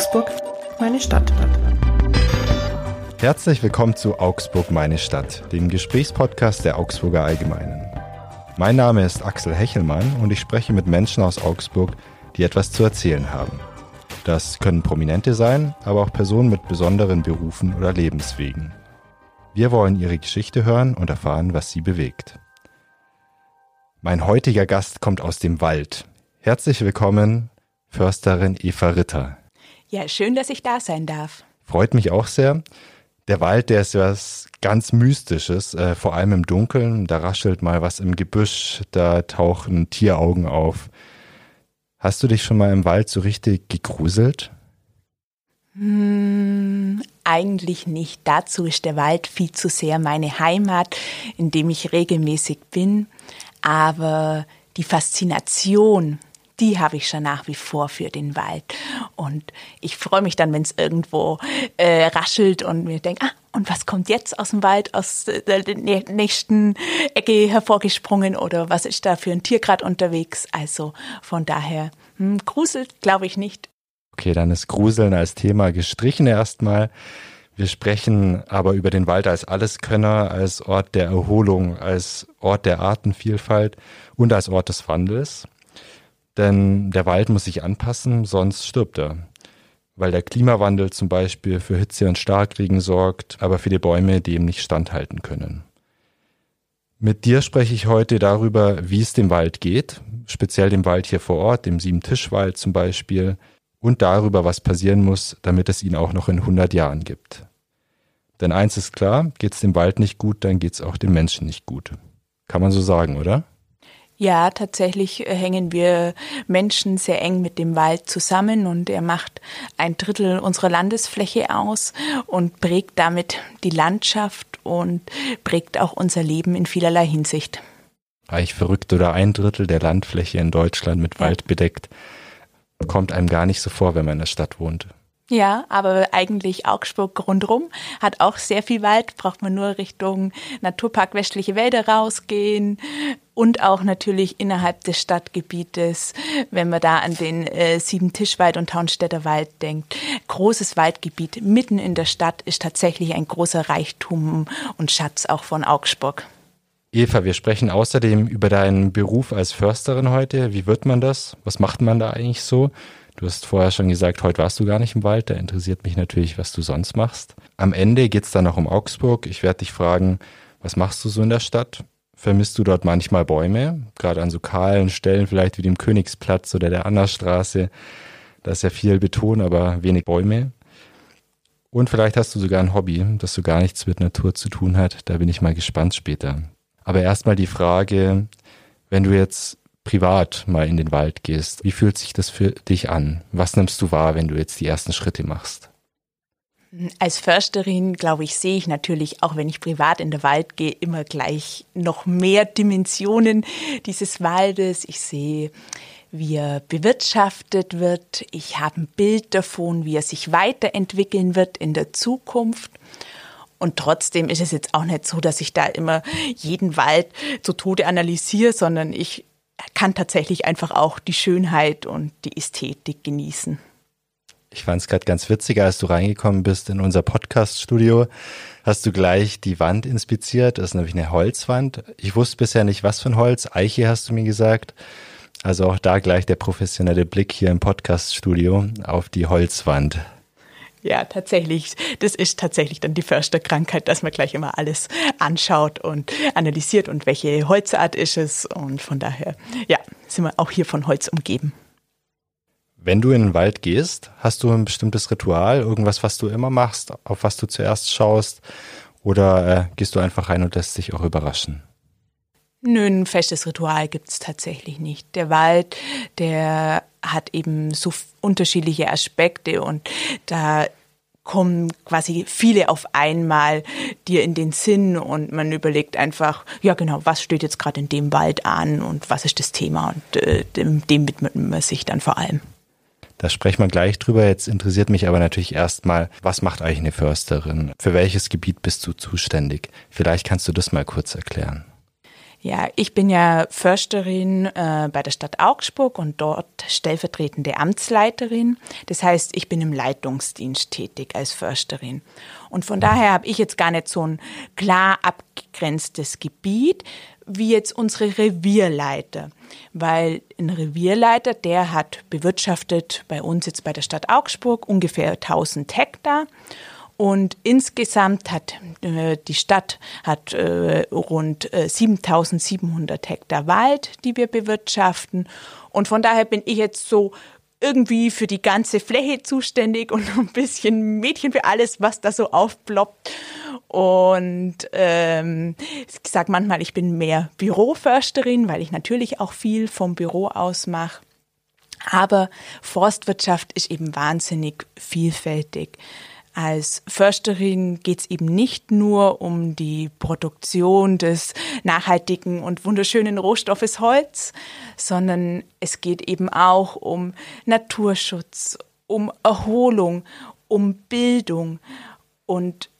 Augsburg, meine Stadt. Herzlich willkommen zu Augsburg, meine Stadt, dem Gesprächspodcast der Augsburger Allgemeinen. Mein Name ist Axel Hechelmann und ich spreche mit Menschen aus Augsburg, die etwas zu erzählen haben. Das können Prominente sein, aber auch Personen mit besonderen Berufen oder Lebenswegen. Wir wollen ihre Geschichte hören und erfahren, was sie bewegt. Mein heutiger Gast kommt aus dem Wald. Herzlich willkommen, Försterin Eva Ritter. Ja, schön, dass ich da sein darf. Freut mich auch sehr. Der Wald, der ist was ganz Mystisches, äh, vor allem im Dunkeln. Da raschelt mal was im Gebüsch, da tauchen Tieraugen auf. Hast du dich schon mal im Wald so richtig gegruselt? Hm, eigentlich nicht. Dazu ist der Wald viel zu sehr meine Heimat, in dem ich regelmäßig bin. Aber die Faszination die habe ich schon nach wie vor für den Wald. Und ich freue mich dann, wenn es irgendwo äh, raschelt und mir denke, ah, und was kommt jetzt aus dem Wald, aus der nächsten Ecke hervorgesprungen oder was ist da für ein Tier gerade unterwegs? Also von daher, hm, gruselt glaube ich nicht. Okay, dann ist Gruseln als Thema gestrichen erstmal. Wir sprechen aber über den Wald als Alleskönner, als Ort der Erholung, als Ort der Artenvielfalt und als Ort des Wandels. Denn der Wald muss sich anpassen, sonst stirbt er. Weil der Klimawandel zum Beispiel für Hitze und Starkregen sorgt, aber für die Bäume dem nicht standhalten können. Mit dir spreche ich heute darüber, wie es dem Wald geht, speziell dem Wald hier vor Ort, dem Siebentischwald zum Beispiel, und darüber, was passieren muss, damit es ihn auch noch in 100 Jahren gibt. Denn eins ist klar, geht es dem Wald nicht gut, dann geht es auch dem Menschen nicht gut. Kann man so sagen, oder? Ja, tatsächlich äh, hängen wir Menschen sehr eng mit dem Wald zusammen und er macht ein Drittel unserer Landesfläche aus und prägt damit die Landschaft und prägt auch unser Leben in vielerlei Hinsicht. Eigentlich verrückt oder ein Drittel der Landfläche in Deutschland mit Wald bedeckt. Kommt einem gar nicht so vor, wenn man in der Stadt wohnt. Ja, aber eigentlich Augsburg rundrum hat auch sehr viel Wald, braucht man nur Richtung Naturpark Westliche Wälder rausgehen und auch natürlich innerhalb des Stadtgebietes, wenn man da an den äh, Siebentischwald und Taunstädter Wald denkt. Großes Waldgebiet mitten in der Stadt ist tatsächlich ein großer Reichtum und Schatz auch von Augsburg. Eva, wir sprechen außerdem über deinen Beruf als Försterin heute. Wie wird man das? Was macht man da eigentlich so? Du hast vorher schon gesagt, heute warst du gar nicht im Wald. Da interessiert mich natürlich, was du sonst machst. Am Ende geht es dann noch um Augsburg. Ich werde dich fragen, was machst du so in der Stadt? Vermisst du dort manchmal Bäume? Gerade an so kahlen Stellen, vielleicht wie dem Königsplatz oder der Annastraße. Da ist ja viel Beton, aber wenig Bäume. Und vielleicht hast du sogar ein Hobby, das so gar nichts mit Natur zu tun hat. Da bin ich mal gespannt später. Aber erstmal die Frage, wenn du jetzt privat mal in den Wald gehst, wie fühlt sich das für dich an? Was nimmst du wahr, wenn du jetzt die ersten Schritte machst? Als Försterin, glaube ich, sehe ich natürlich, auch wenn ich privat in den Wald gehe, immer gleich noch mehr Dimensionen dieses Waldes. Ich sehe, wie er bewirtschaftet wird. Ich habe ein Bild davon, wie er sich weiterentwickeln wird in der Zukunft. Und trotzdem ist es jetzt auch nicht so, dass ich da immer jeden Wald zu Tode analysiere, sondern ich kann tatsächlich einfach auch die Schönheit und die Ästhetik genießen. Ich fand es gerade ganz witzig, als du reingekommen bist in unser Podcast-Studio, hast du gleich die Wand inspiziert. Das ist nämlich eine Holzwand. Ich wusste bisher nicht, was für ein Holz. Eiche hast du mir gesagt. Also auch da gleich der professionelle Blick hier im Podcast-Studio auf die Holzwand. Ja, tatsächlich. Das ist tatsächlich dann die Försterkrankheit, dass man gleich immer alles anschaut und analysiert und welche Holzart ist es. Und von daher, ja, sind wir auch hier von Holz umgeben. Wenn du in den Wald gehst, hast du ein bestimmtes Ritual, irgendwas, was du immer machst, auf was du zuerst schaust? Oder äh, gehst du einfach rein und lässt dich auch überraschen? Nö, ein festes Ritual gibt's tatsächlich nicht. Der Wald, der hat eben so unterschiedliche Aspekte und da kommen quasi viele auf einmal dir in den Sinn und man überlegt einfach, ja genau, was steht jetzt gerade in dem Wald an und was ist das Thema und äh, dem, dem widmet man sich dann vor allem. Da sprechen wir gleich drüber. Jetzt interessiert mich aber natürlich erstmal, was macht eigentlich eine Försterin? Für welches Gebiet bist du zuständig? Vielleicht kannst du das mal kurz erklären. Ja, ich bin ja Försterin äh, bei der Stadt Augsburg und dort stellvertretende Amtsleiterin. Das heißt, ich bin im Leitungsdienst tätig als Försterin. Und von daher habe ich jetzt gar nicht so ein klar abgegrenztes Gebiet wie jetzt unsere Revierleiter. Weil ein Revierleiter, der hat bewirtschaftet bei uns jetzt bei der Stadt Augsburg ungefähr 1000 Hektar. Und insgesamt hat äh, die Stadt hat äh, rund äh, 7700 Hektar Wald, die wir bewirtschaften. Und von daher bin ich jetzt so irgendwie für die ganze Fläche zuständig und ein bisschen Mädchen für alles, was da so aufploppt. Und ähm, ich sage manchmal, ich bin mehr Büroförsterin, weil ich natürlich auch viel vom Büro aus mache. Aber Forstwirtschaft ist eben wahnsinnig vielfältig. Als Försterin geht es eben nicht nur um die Produktion des nachhaltigen und wunderschönen Rohstoffes Holz, sondern es geht eben auch um Naturschutz, um Erholung, um Bildung und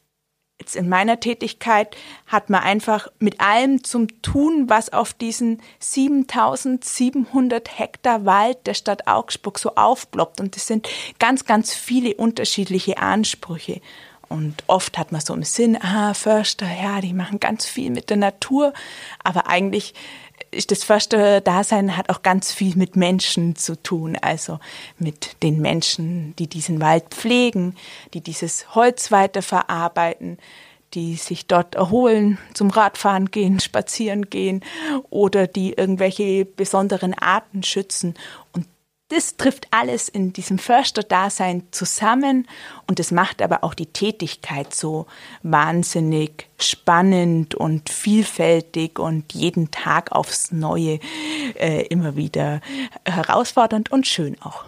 jetzt in meiner Tätigkeit hat man einfach mit allem zum Tun, was auf diesen 7700 Hektar Wald der Stadt Augsburg so aufploppt. Und das sind ganz, ganz viele unterschiedliche Ansprüche. Und oft hat man so im Sinn, ah, Förster, ja, die machen ganz viel mit der Natur. Aber eigentlich ist das Förster-Dasein hat auch ganz viel mit Menschen zu tun, also mit den Menschen, die diesen Wald pflegen, die dieses Holz weiterverarbeiten, die sich dort erholen, zum Radfahren gehen, spazieren gehen oder die irgendwelche besonderen Arten schützen. Und das trifft alles in diesem Förster-Dasein zusammen und das macht aber auch die Tätigkeit so wahnsinnig spannend und vielfältig und jeden Tag aufs Neue äh, immer wieder herausfordernd und schön auch.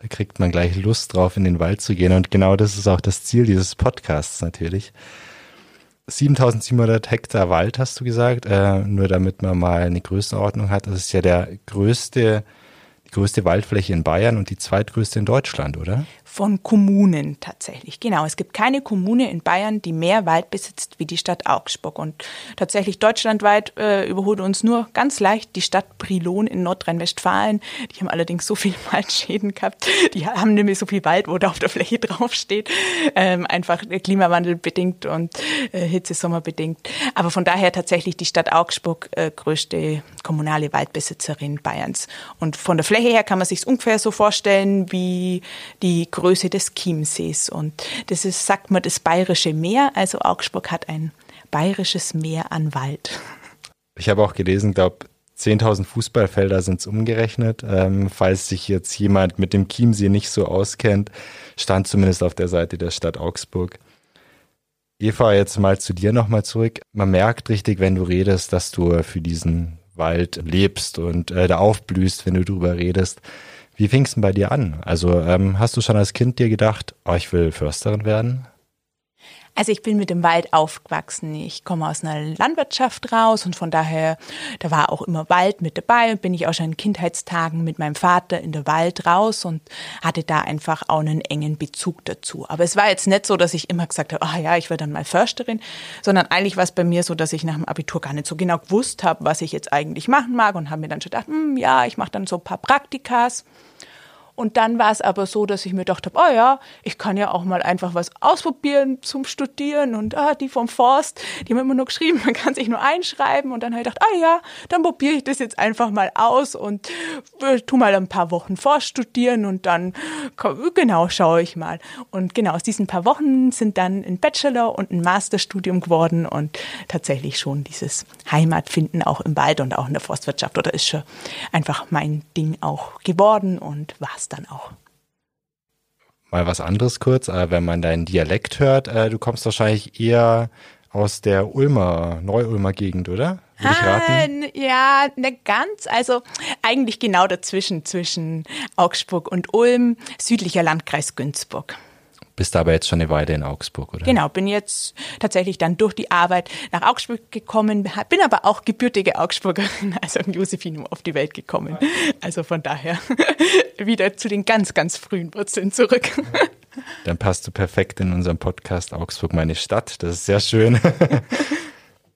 Da kriegt man gleich Lust drauf, in den Wald zu gehen und genau das ist auch das Ziel dieses Podcasts natürlich. 7700 Hektar Wald hast du gesagt, äh, nur damit man mal eine Größenordnung hat. Das ist ja der größte die größte Waldfläche in Bayern und die zweitgrößte in Deutschland, oder? von Kommunen tatsächlich. Genau, es gibt keine Kommune in Bayern, die mehr Wald besitzt wie die Stadt Augsburg. Und tatsächlich deutschlandweit äh, überholt uns nur ganz leicht die Stadt Brilon in Nordrhein-Westfalen. Die haben allerdings so viele Waldschäden gehabt. Die haben nämlich so viel Wald, wo da auf der Fläche draufsteht. Ähm, einfach Klimawandel bedingt und äh, Hitzesommer bedingt. Aber von daher tatsächlich die Stadt Augsburg äh, größte kommunale Waldbesitzerin Bayerns. Und von der Fläche her kann man sich ungefähr so vorstellen wie die Größe des Chiemsees. Und das ist, sagt man, das bayerische Meer. Also Augsburg hat ein bayerisches Meer an Wald. Ich habe auch gelesen, glaube 10.000 Fußballfelder sind es umgerechnet. Ähm, falls sich jetzt jemand mit dem Chiemsee nicht so auskennt, stand zumindest auf der Seite der Stadt Augsburg. Eva, jetzt mal zu dir nochmal zurück. Man merkt richtig, wenn du redest, dass du für diesen Wald lebst und äh, da aufblühst, wenn du drüber redest. Wie fing es denn bei dir an? Also ähm, hast du schon als Kind dir gedacht, oh, ich will Försterin werden? Also ich bin mit dem Wald aufgewachsen. Ich komme aus einer Landwirtschaft raus und von daher, da war auch immer Wald mit dabei und bin ich auch schon in Kindheitstagen mit meinem Vater in der Wald raus und hatte da einfach auch einen engen Bezug dazu. Aber es war jetzt nicht so, dass ich immer gesagt habe, ah ja, ich werde dann mal Försterin, sondern eigentlich war es bei mir so, dass ich nach dem Abitur gar nicht so genau gewusst habe, was ich jetzt eigentlich machen mag und habe mir dann schon gedacht, hm, ja, ich mache dann so ein paar Praktikas. Und dann war es aber so, dass ich mir gedacht habe, oh ja, ich kann ja auch mal einfach was ausprobieren zum Studieren. Und ah, die vom Forst, die haben immer nur geschrieben, man kann sich nur einschreiben. Und dann habe ich gedacht, ah ja, dann probiere ich das jetzt einfach mal aus und äh, tu mal ein paar Wochen vorstudieren und dann, genau, schaue ich mal. Und genau, aus diesen paar Wochen sind dann ein Bachelor- und ein Masterstudium geworden und tatsächlich schon dieses Heimatfinden auch im Wald und auch in der Forstwirtschaft oder ist schon einfach mein Ding auch geworden und war es dann auch. Mal was anderes kurz, äh, wenn man deinen Dialekt hört, äh, du kommst wahrscheinlich eher aus der Ulmer, Neu-Ulmer Gegend, oder? Würde ich raten? Ah, ja, nicht ganz. Also eigentlich genau dazwischen, zwischen Augsburg und Ulm, südlicher Landkreis Günzburg. Bist aber jetzt schon eine Weile in Augsburg, oder? Genau, bin jetzt tatsächlich dann durch die Arbeit nach Augsburg gekommen, bin aber auch gebürtige Augsburgerin, also im Josephinum auf die Welt gekommen. Also von daher wieder zu den ganz, ganz frühen Wurzeln zurück. Dann passt du perfekt in unserem Podcast Augsburg, meine Stadt. Das ist sehr schön.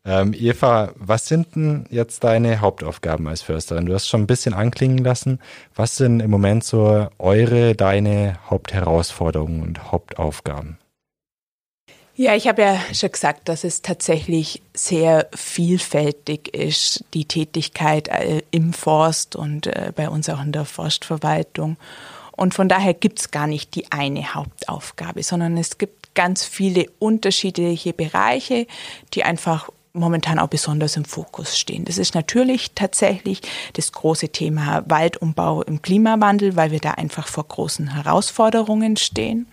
Ähm, Eva, was sind denn jetzt deine Hauptaufgaben als Försterin? Du hast schon ein bisschen anklingen lassen. Was sind im Moment so eure, deine Hauptherausforderungen und Hauptaufgaben? Ja, ich habe ja schon gesagt, dass es tatsächlich sehr vielfältig ist, die Tätigkeit äh, im Forst und äh, bei uns auch in der Forstverwaltung. Und von daher gibt es gar nicht die eine Hauptaufgabe, sondern es gibt ganz viele unterschiedliche Bereiche, die einfach momentan auch besonders im Fokus stehen. Das ist natürlich tatsächlich das große Thema Waldumbau im Klimawandel, weil wir da einfach vor großen Herausforderungen stehen.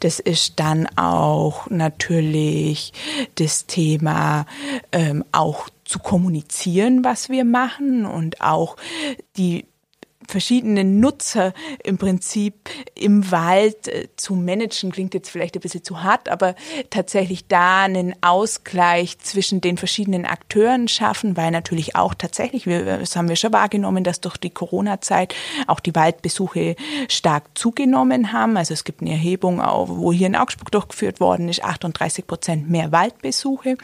Das ist dann auch natürlich das Thema ähm, auch zu kommunizieren, was wir machen und auch die verschiedenen Nutzer im Prinzip im Wald äh, zu managen, klingt jetzt vielleicht ein bisschen zu hart, aber tatsächlich da einen Ausgleich zwischen den verschiedenen Akteuren schaffen, weil natürlich auch tatsächlich, wir, das haben wir schon wahrgenommen, dass durch die Corona-Zeit auch die Waldbesuche stark zugenommen haben. Also es gibt eine Erhebung, wo hier in Augsburg durchgeführt worden ist, 38 Prozent mehr Waldbesuche.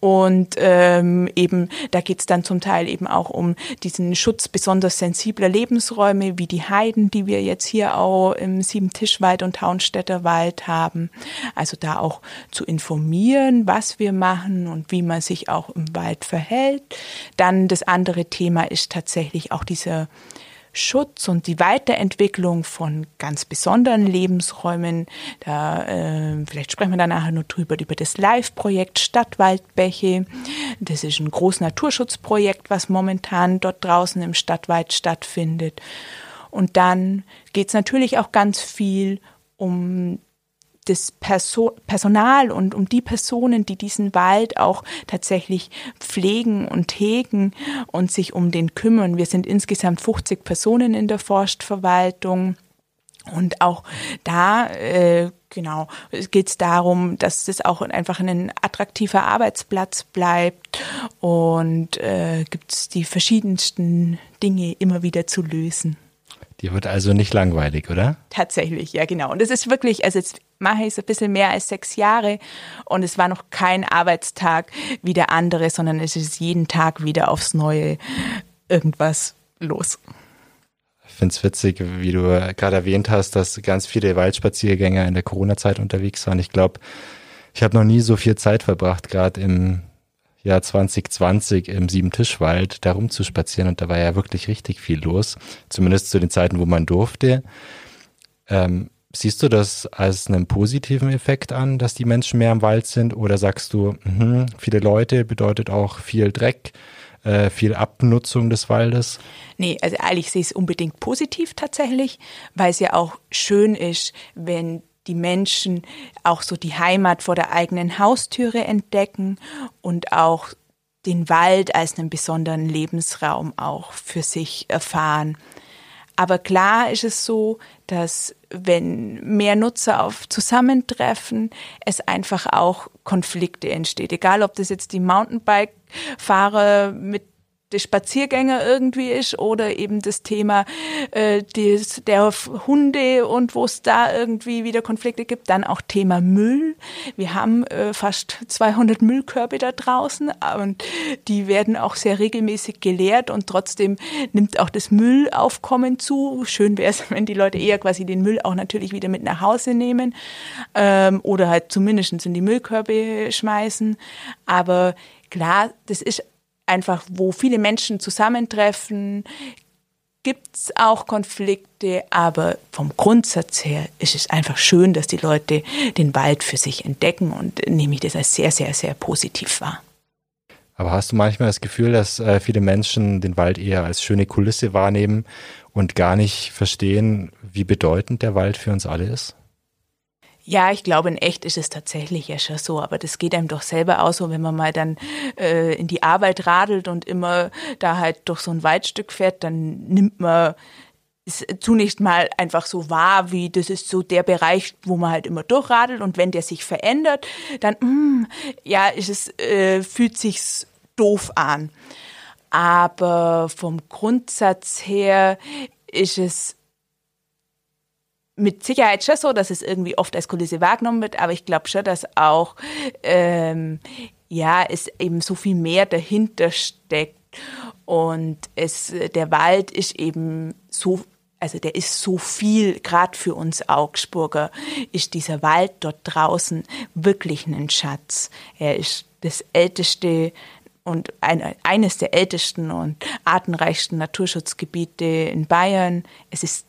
Und ähm, eben, da geht es dann zum Teil eben auch um diesen Schutz besonders sensibler Lebensräume, wie die Heiden, die wir jetzt hier auch im Siebentischwald und Taunstädter Wald haben. Also da auch zu informieren, was wir machen und wie man sich auch im Wald verhält. Dann das andere Thema ist tatsächlich auch dieser Schutz und die Weiterentwicklung von ganz besonderen Lebensräumen. Da, äh, vielleicht sprechen wir dann nachher noch drüber, über das Live-Projekt Stadtwaldbäche. Das ist ein großes Naturschutzprojekt, was momentan dort draußen im Stadtwald stattfindet. Und dann geht es natürlich auch ganz viel um das Perso Personal und um die Personen, die diesen Wald auch tatsächlich pflegen und hegen und sich um den kümmern. Wir sind insgesamt 50 Personen in der Forstverwaltung. Und auch da, äh, genau, geht es darum, dass es auch einfach ein attraktiver Arbeitsplatz bleibt und äh, gibt es die verschiedensten Dinge immer wieder zu lösen. Die wird also nicht langweilig, oder? Tatsächlich, ja, genau. Und es ist wirklich, also jetzt mache ich es ein bisschen mehr als sechs Jahre und es war noch kein Arbeitstag wie der andere, sondern es ist jeden Tag wieder aufs Neue irgendwas los. Ich finde es witzig, wie du gerade erwähnt hast, dass ganz viele Waldspaziergänger in der Corona-Zeit unterwegs waren. Ich glaube, ich habe noch nie so viel Zeit verbracht, gerade im Jahr 2020 im Siebentischwald da rumzuspazieren und da war ja wirklich richtig viel los, zumindest zu den Zeiten, wo man durfte. Ähm, siehst du das als einen positiven Effekt an, dass die Menschen mehr im Wald sind oder sagst du, mh, viele Leute bedeutet auch viel Dreck, äh, viel Abnutzung des Waldes? Nee, also ehrlich, sehe ich es unbedingt positiv tatsächlich, weil es ja auch schön ist, wenn die Menschen auch so die Heimat vor der eigenen Haustüre entdecken und auch den Wald als einen besonderen Lebensraum auch für sich erfahren. Aber klar ist es so, dass wenn mehr Nutzer auf Zusammentreffen, es einfach auch Konflikte entsteht. Egal, ob das jetzt die Mountainbike-Fahrer mit der Spaziergänger irgendwie ist oder eben das Thema äh, des, der Hunde und wo es da irgendwie wieder Konflikte gibt. Dann auch Thema Müll. Wir haben äh, fast 200 Müllkörbe da draußen und die werden auch sehr regelmäßig geleert und trotzdem nimmt auch das Müllaufkommen zu. Schön wäre es, wenn die Leute eher quasi den Müll auch natürlich wieder mit nach Hause nehmen ähm, oder halt zumindest in die Müllkörbe schmeißen. Aber klar, das ist einfach, wo viele Menschen zusammentreffen, gibt es auch Konflikte, aber vom Grundsatz her ist es einfach schön, dass die Leute den Wald für sich entdecken und nehme ich das als sehr, sehr, sehr positiv wahr. Aber hast du manchmal das Gefühl, dass äh, viele Menschen den Wald eher als schöne Kulisse wahrnehmen und gar nicht verstehen, wie bedeutend der Wald für uns alle ist? Ja, ich glaube, in echt ist es tatsächlich ja schon so, aber das geht einem doch selber aus, so wenn man mal dann äh, in die Arbeit radelt und immer da halt durch so ein Waldstück fährt, dann nimmt man es zunächst mal einfach so wahr, wie das ist so der Bereich, wo man halt immer durchradelt und wenn der sich verändert, dann mm, ja, ist es äh, fühlt sich's doof an. Aber vom Grundsatz her ist es mit Sicherheit schon so, dass es irgendwie oft als Kulisse wahrgenommen wird, aber ich glaube schon, dass auch ähm, ja, es eben so viel mehr dahinter steckt und es, der Wald ist eben so also der ist so viel, gerade für uns Augsburger, ist dieser Wald dort draußen wirklich ein Schatz. Er ist das älteste und ein, eines der ältesten und artenreichsten Naturschutzgebiete in Bayern. Es ist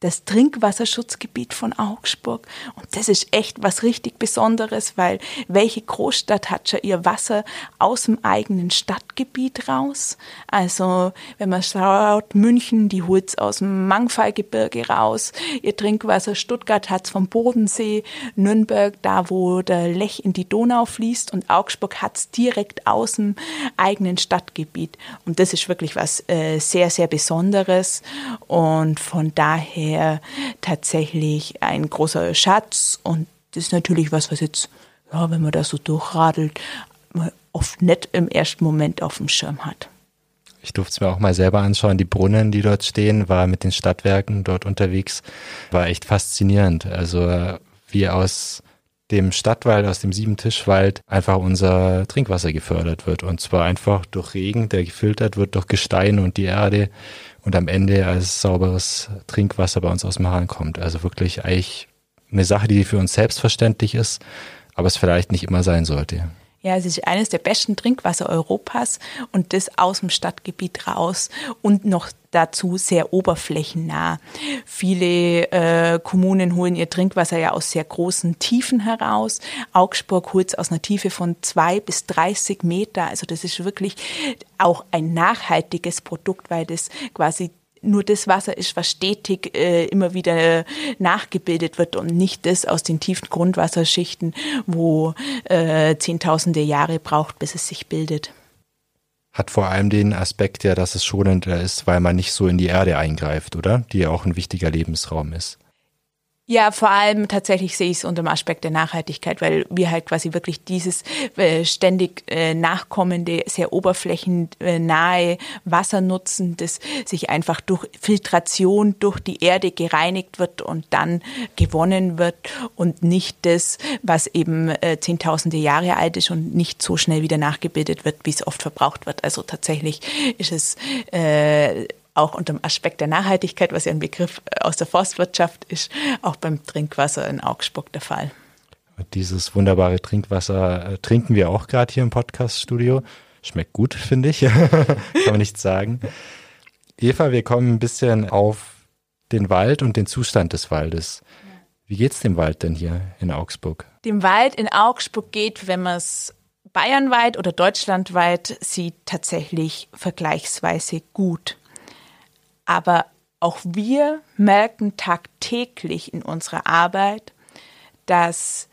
das Trinkwasserschutzgebiet von Augsburg. Und das ist echt was richtig Besonderes, weil welche Großstadt hat schon ihr Wasser aus dem eigenen Stadtgebiet raus? Also, wenn man schaut, München, die holt's aus dem Mangfallgebirge raus. Ihr Trinkwasser, Stuttgart hat's vom Bodensee, Nürnberg, da wo der Lech in die Donau fließt und Augsburg hat's direkt aus dem eigenen Stadtgebiet. Und das ist wirklich was äh, sehr, sehr Besonderes. Und von daher daher tatsächlich ein großer Schatz und das ist natürlich was, was jetzt, ja, wenn man da so durchradelt, oft nicht im ersten Moment auf dem Schirm hat. Ich durfte es mir auch mal selber anschauen. Die Brunnen, die dort stehen, war mit den Stadtwerken dort unterwegs, war echt faszinierend. Also wie aus dem Stadtwald, aus dem Siebentischwald einfach unser Trinkwasser gefördert wird. Und zwar einfach durch Regen, der gefiltert wird durch Gestein und die Erde und am Ende als sauberes Trinkwasser bei uns aus dem Hahn kommt. Also wirklich eigentlich eine Sache, die für uns selbstverständlich ist, aber es vielleicht nicht immer sein sollte. Ja, es ist eines der besten Trinkwasser Europas und das aus dem Stadtgebiet raus und noch dazu sehr oberflächennah. Viele äh, Kommunen holen ihr Trinkwasser ja aus sehr großen Tiefen heraus. Augsburg holt es aus einer Tiefe von zwei bis 30 Meter. Also das ist wirklich auch ein nachhaltiges Produkt, weil das quasi nur das Wasser ist, was stetig äh, immer wieder nachgebildet wird und nicht das aus den tiefen Grundwasserschichten, wo äh, zehntausende Jahre braucht, bis es sich bildet. Hat vor allem den Aspekt ja, dass es schonender ist, weil man nicht so in die Erde eingreift, oder? Die ja auch ein wichtiger Lebensraum ist. Ja, vor allem tatsächlich sehe ich es unter dem Aspekt der Nachhaltigkeit, weil wir halt quasi wirklich dieses äh, ständig äh, nachkommende, sehr oberflächennahe Wasser nutzen, das sich einfach durch Filtration durch die Erde gereinigt wird und dann gewonnen wird und nicht das, was eben äh, zehntausende Jahre alt ist und nicht so schnell wieder nachgebildet wird, wie es oft verbraucht wird. Also tatsächlich ist es äh, auch unter dem Aspekt der Nachhaltigkeit, was ja ein Begriff äh, aus der Forstwirtschaft ist, auch beim Trinkwasser in Augsburg der Fall. Dieses wunderbare Trinkwasser äh, trinken wir auch gerade hier im Podcaststudio. Schmeckt gut, finde ich. Kann man nicht sagen. Eva, wir kommen ein bisschen auf den Wald und den Zustand des Waldes. Wie geht's dem Wald denn hier in Augsburg? Dem Wald in Augsburg geht, wenn man es bayernweit oder deutschlandweit sieht, tatsächlich vergleichsweise gut. Aber auch wir merken tagtäglich in unserer Arbeit, dass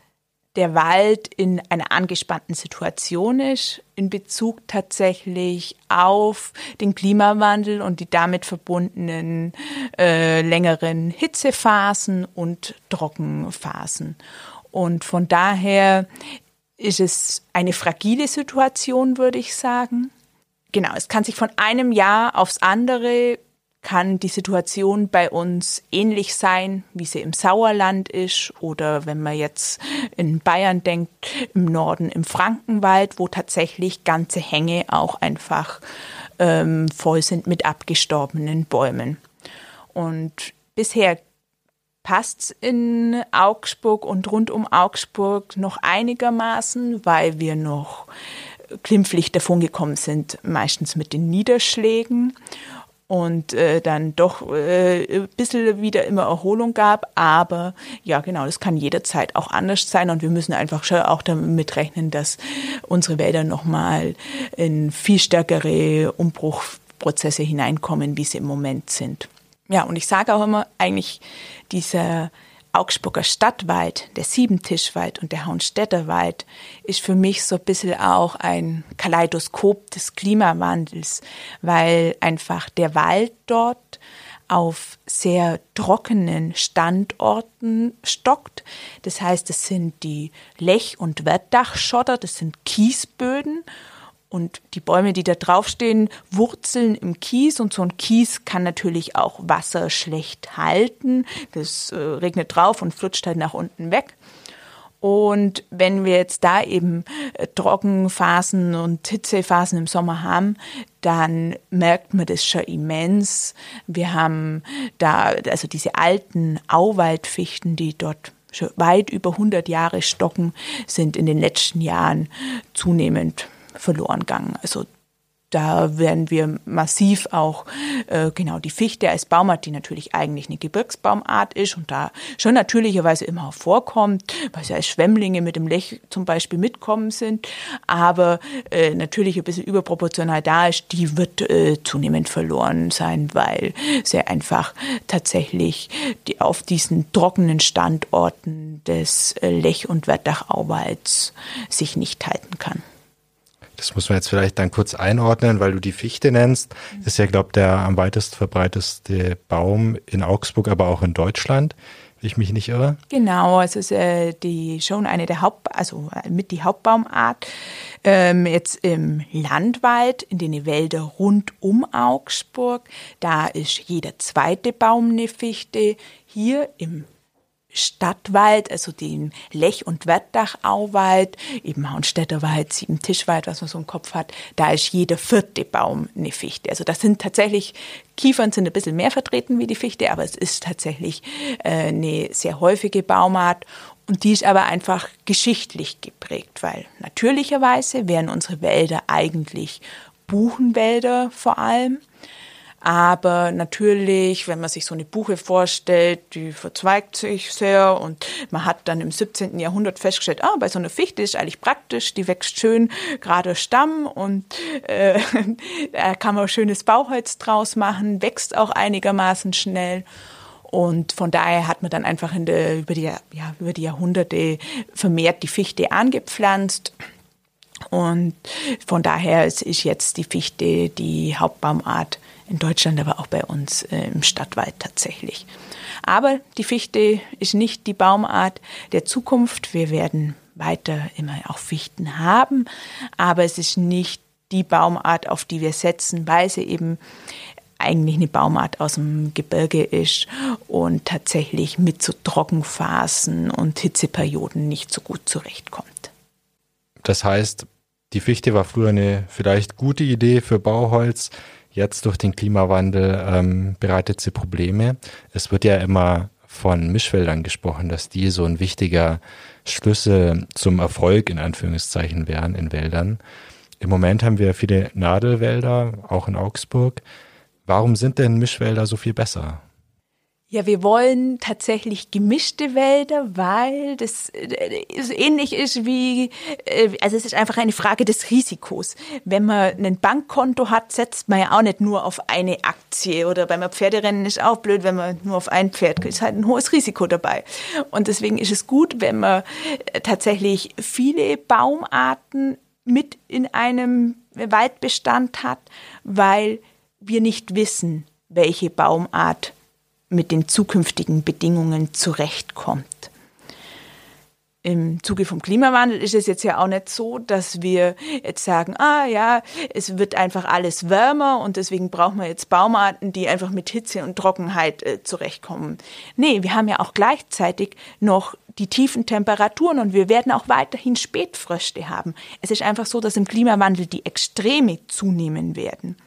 der Wald in einer angespannten Situation ist in Bezug tatsächlich auf den Klimawandel und die damit verbundenen äh, längeren Hitzephasen und Trockenphasen. Und von daher ist es eine fragile Situation, würde ich sagen. Genau, es kann sich von einem Jahr aufs andere kann die Situation bei uns ähnlich sein, wie sie im Sauerland ist oder wenn man jetzt in Bayern denkt, im Norden im Frankenwald, wo tatsächlich ganze Hänge auch einfach ähm, voll sind mit abgestorbenen Bäumen. Und bisher passt in Augsburg und rund um Augsburg noch einigermaßen, weil wir noch glimpflich davongekommen sind, meistens mit den Niederschlägen und äh, dann doch äh, ein bisschen wieder immer Erholung gab. Aber ja, genau, das kann jederzeit auch anders sein und wir müssen einfach schon auch damit rechnen, dass unsere Wälder nochmal in viel stärkere Umbruchprozesse hineinkommen, wie sie im Moment sind. Ja, und ich sage auch immer, eigentlich dieser Augsburger Stadtwald, der Siebentischwald und der Haunstädter Wald ist für mich so ein bisschen auch ein Kaleidoskop des Klimawandels, weil einfach der Wald dort auf sehr trockenen Standorten stockt. Das heißt, es sind die Lech- und Wertdachschotter, das sind Kiesböden und die Bäume, die da draufstehen, wurzeln im Kies und so ein Kies kann natürlich auch Wasser schlecht halten. Das äh, regnet drauf und flutscht halt nach unten weg. Und wenn wir jetzt da eben äh, Trockenphasen und Hitzephasen im Sommer haben, dann merkt man das schon immens. Wir haben da also diese alten Auwaldfichten, die dort schon weit über 100 Jahre stocken, sind in den letzten Jahren zunehmend verloren gegangen. Also da werden wir massiv auch äh, genau die Fichte als Baumart, die natürlich eigentlich eine Gebirgsbaumart ist und da schon natürlicherweise immer vorkommt, weil sie als Schwemmlinge mit dem Lech zum Beispiel mitkommen sind, aber äh, natürlich ein bisschen überproportional da ist, die wird äh, zunehmend verloren sein, weil sie einfach tatsächlich die auf diesen trockenen Standorten des äh, Lech- und Wettachauwalds sich nicht halten kann. Das muss man jetzt vielleicht dann kurz einordnen, weil du die Fichte nennst. Ist ja, glaube ich, der am weitest verbreiteste Baum in Augsburg, aber auch in Deutschland, wenn ich mich nicht irre. Genau, also ist äh, die schon eine der Haupt, also mit die Hauptbaumart. Ähm, jetzt im Landwald, in den Wäldern rund um Augsburg, da ist jeder zweite Baum eine Fichte. Hier im Stadtwald, also den Lech- und Wettachauwald, eben Haunstädterwald, Siebentischwald, was man so im Kopf hat, da ist jeder vierte Baum eine Fichte. Also das sind tatsächlich, Kiefern sind ein bisschen mehr vertreten wie die Fichte, aber es ist tatsächlich äh, eine sehr häufige Baumart und die ist aber einfach geschichtlich geprägt, weil natürlicherweise wären unsere Wälder eigentlich Buchenwälder vor allem. Aber natürlich, wenn man sich so eine Buche vorstellt, die verzweigt sich sehr und man hat dann im 17. Jahrhundert festgestellt, ah, bei so einer Fichte ist eigentlich praktisch, die wächst schön gerade Stamm und äh, da kann man schönes Bauholz draus machen, wächst auch einigermaßen schnell. Und von daher hat man dann einfach in der, über, die, ja, über die Jahrhunderte vermehrt die Fichte angepflanzt. Und von daher ist jetzt die Fichte die Hauptbaumart in Deutschland, aber auch bei uns äh, im Stadtwald tatsächlich. Aber die Fichte ist nicht die Baumart der Zukunft. Wir werden weiter immer auch Fichten haben, aber es ist nicht die Baumart, auf die wir setzen, weil sie eben eigentlich eine Baumart aus dem Gebirge ist und tatsächlich mit so Trockenphasen und Hitzeperioden nicht so gut zurechtkommt. Das heißt, die Fichte war früher eine vielleicht gute Idee für Bauholz, Jetzt durch den Klimawandel ähm, bereitet sie Probleme. Es wird ja immer von Mischwäldern gesprochen, dass die so ein wichtiger Schlüssel zum Erfolg in Anführungszeichen wären in Wäldern. Im Moment haben wir viele Nadelwälder, auch in Augsburg. Warum sind denn Mischwälder so viel besser? Ja, wir wollen tatsächlich gemischte Wälder, weil das äh, ähnlich ist wie, äh, also es ist einfach eine Frage des Risikos. Wenn man ein Bankkonto hat, setzt man ja auch nicht nur auf eine Aktie oder beim Pferderennen ist auch blöd, wenn man nur auf ein Pferd. Ist halt ein hohes Risiko dabei. Und deswegen ist es gut, wenn man äh, tatsächlich viele Baumarten mit in einem Waldbestand hat, weil wir nicht wissen, welche Baumart mit den zukünftigen Bedingungen zurechtkommt. Im Zuge vom Klimawandel ist es jetzt ja auch nicht so, dass wir jetzt sagen, ah ja, es wird einfach alles wärmer und deswegen brauchen wir jetzt Baumarten, die einfach mit Hitze und Trockenheit äh, zurechtkommen. Nee, wir haben ja auch gleichzeitig noch die tiefen Temperaturen und wir werden auch weiterhin Spätfröste haben. Es ist einfach so, dass im Klimawandel die Extreme zunehmen werden.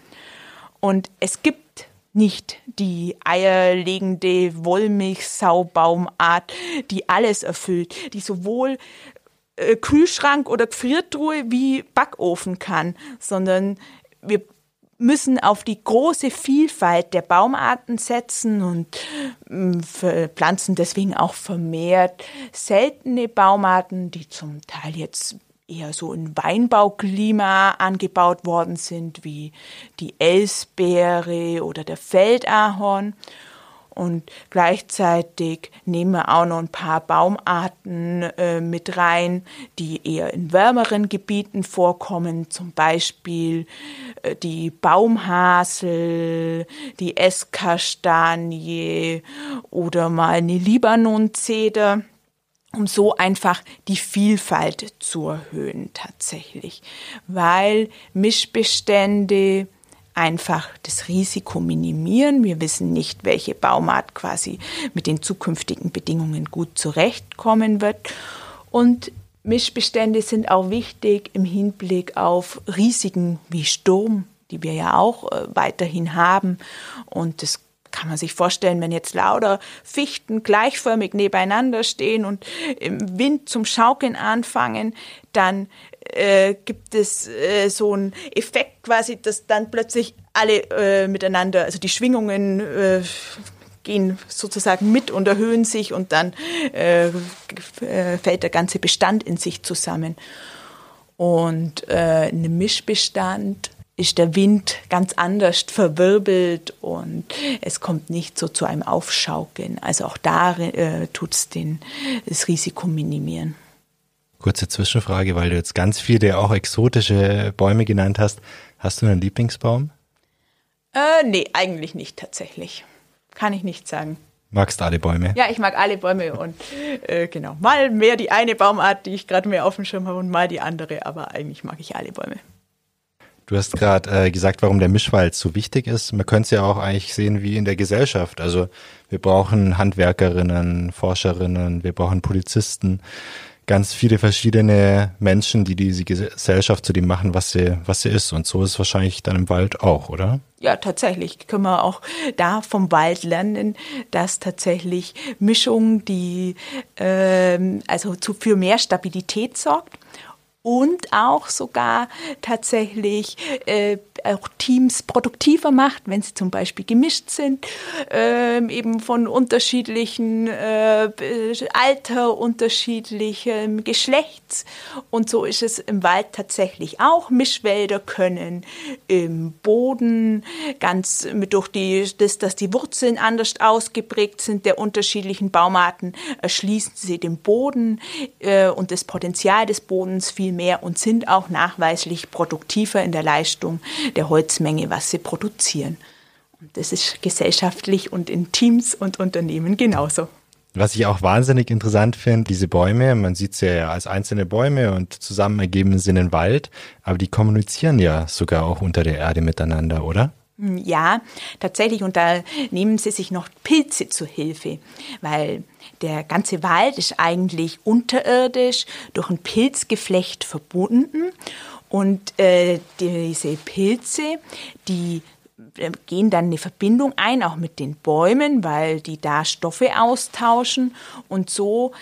Und es gibt nicht die eierlegende Wollmilchsaubaumart, die alles erfüllt, die sowohl äh, Kühlschrank oder Gefriertruhe wie Backofen kann, sondern wir müssen auf die große Vielfalt der Baumarten setzen und äh, pflanzen deswegen auch vermehrt seltene Baumarten, die zum Teil jetzt eher so in Weinbauklima angebaut worden sind, wie die Elsbeere oder der Feldahorn. Und gleichzeitig nehmen wir auch noch ein paar Baumarten äh, mit rein, die eher in wärmeren Gebieten vorkommen, zum Beispiel äh, die Baumhasel, die Esskastanie oder mal eine Libanonzeder um so einfach die Vielfalt zu erhöhen tatsächlich, weil Mischbestände einfach das Risiko minimieren. Wir wissen nicht, welche Baumart quasi mit den zukünftigen Bedingungen gut zurechtkommen wird. Und Mischbestände sind auch wichtig im Hinblick auf Risiken wie Sturm, die wir ja auch äh, weiterhin haben. Und das kann man sich vorstellen, wenn jetzt lauter Fichten gleichförmig nebeneinander stehen und im Wind zum Schaukeln anfangen, dann äh, gibt es äh, so einen Effekt quasi, dass dann plötzlich alle äh, miteinander, also die Schwingungen äh, gehen sozusagen mit und erhöhen sich und dann äh, äh, fällt der ganze Bestand in sich zusammen. Und in einem Mischbestand ist der Wind ganz anders verwirbelt und es kommt nicht so zu einem Aufschaukeln. Also auch da äh, tut es das Risiko minimieren. Kurze Zwischenfrage, weil du jetzt ganz viele auch exotische Bäume genannt hast. Hast du einen Lieblingsbaum? Äh, nee, eigentlich nicht tatsächlich. Kann ich nicht sagen. Magst alle Bäume? Ja, ich mag alle Bäume und äh, genau. Mal mehr die eine Baumart, die ich gerade mehr auf dem Schirm habe und mal die andere, aber eigentlich mag ich alle Bäume. Du hast gerade äh, gesagt, warum der Mischwald so wichtig ist. Man könnte es ja auch eigentlich sehen wie in der Gesellschaft. Also wir brauchen Handwerkerinnen, Forscherinnen, wir brauchen Polizisten, ganz viele verschiedene Menschen, die diese Gesellschaft zu dem machen, was sie, was sie ist. Und so ist es wahrscheinlich dann im Wald auch, oder? Ja, tatsächlich können wir auch da vom Wald lernen, dass tatsächlich Mischung, die ähm, also zu, für mehr Stabilität sorgt und auch sogar tatsächlich äh, auch Teams produktiver macht, wenn sie zum Beispiel gemischt sind, äh, eben von unterschiedlichen äh, Alter, unterschiedlichem Geschlechts. Und so ist es im Wald tatsächlich auch. Mischwälder können im Boden ganz mit durch die, das, dass die Wurzeln anders ausgeprägt sind der unterschiedlichen Baumarten, erschließen sie den Boden äh, und das Potenzial des Bodens viel mehr und sind auch nachweislich produktiver in der Leistung der Holzmenge, was sie produzieren. Und das ist gesellschaftlich und in Teams und Unternehmen genauso. Was ich auch wahnsinnig interessant finde, diese Bäume, man sieht sie ja als einzelne Bäume und zusammen ergeben sie einen Wald, aber die kommunizieren ja sogar auch unter der Erde miteinander, oder? Ja, tatsächlich. Und da nehmen sie sich noch Pilze zu Hilfe, weil der ganze Wald ist eigentlich unterirdisch durch ein Pilzgeflecht verbunden. Und äh, diese Pilze, die äh, gehen dann eine Verbindung ein, auch mit den Bäumen, weil die da Stoffe austauschen. Und so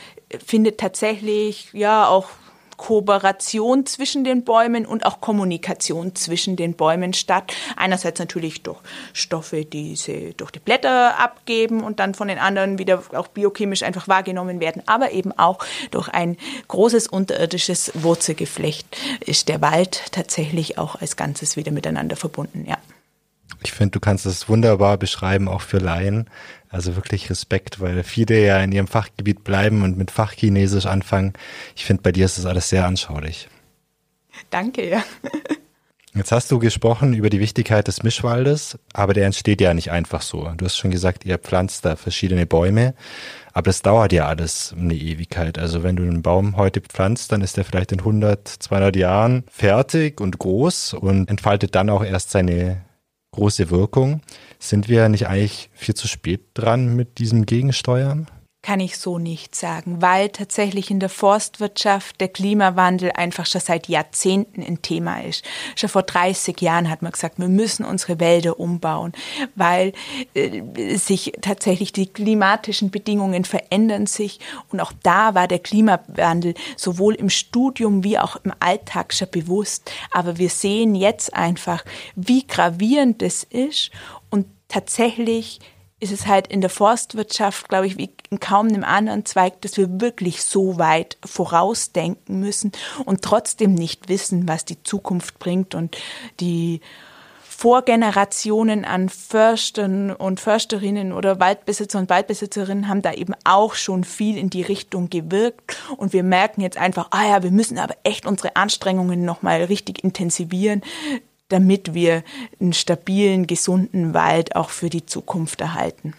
findet tatsächlich ja auch Kooperation zwischen den Bäumen und auch Kommunikation zwischen den Bäumen statt. Einerseits natürlich durch Stoffe, die sie durch die Blätter abgeben und dann von den anderen wieder auch biochemisch einfach wahrgenommen werden, aber eben auch durch ein großes unterirdisches Wurzelgeflecht ist der Wald tatsächlich auch als Ganzes wieder miteinander verbunden, ja. Ich finde, du kannst es wunderbar beschreiben, auch für Laien. Also wirklich Respekt, weil viele ja in ihrem Fachgebiet bleiben und mit Fachchinesisch anfangen. Ich finde, bei dir ist das alles sehr anschaulich. Danke, ja. Jetzt hast du gesprochen über die Wichtigkeit des Mischwaldes, aber der entsteht ja nicht einfach so. Du hast schon gesagt, ihr pflanzt da verschiedene Bäume, aber das dauert ja alles eine Ewigkeit. Also wenn du einen Baum heute pflanzt, dann ist der vielleicht in 100, 200 Jahren fertig und groß und entfaltet dann auch erst seine große Wirkung. Sind wir nicht eigentlich viel zu spät dran mit diesem Gegensteuern? Kann ich so nicht sagen, weil tatsächlich in der Forstwirtschaft der Klimawandel einfach schon seit Jahrzehnten ein Thema ist. Schon vor 30 Jahren hat man gesagt, wir müssen unsere Wälder umbauen, weil äh, sich tatsächlich die klimatischen Bedingungen verändern sich und auch da war der Klimawandel sowohl im Studium wie auch im Alltag schon bewusst. Aber wir sehen jetzt einfach, wie gravierend das ist und tatsächlich ist es halt in der Forstwirtschaft, glaube ich, wie in kaum einem anderen Zweig, dass wir wirklich so weit vorausdenken müssen und trotzdem nicht wissen, was die Zukunft bringt und die Vorgenerationen an Förstern und Försterinnen oder Waldbesitzer und Waldbesitzerinnen haben da eben auch schon viel in die Richtung gewirkt. Und wir merken jetzt einfach, ah ja, wir müssen aber echt unsere Anstrengungen nochmal richtig intensivieren, damit wir einen stabilen, gesunden Wald auch für die Zukunft erhalten.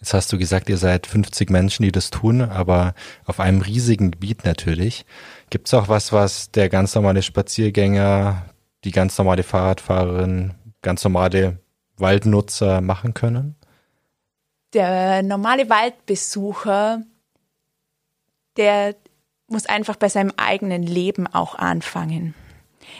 Jetzt hast du gesagt, ihr seid 50 Menschen, die das tun, aber auf einem riesigen Gebiet natürlich. Gibt es auch was, was der ganz normale Spaziergänger, die ganz normale Fahrradfahrerin, ganz normale Waldnutzer machen können? Der normale Waldbesucher, der muss einfach bei seinem eigenen Leben auch anfangen.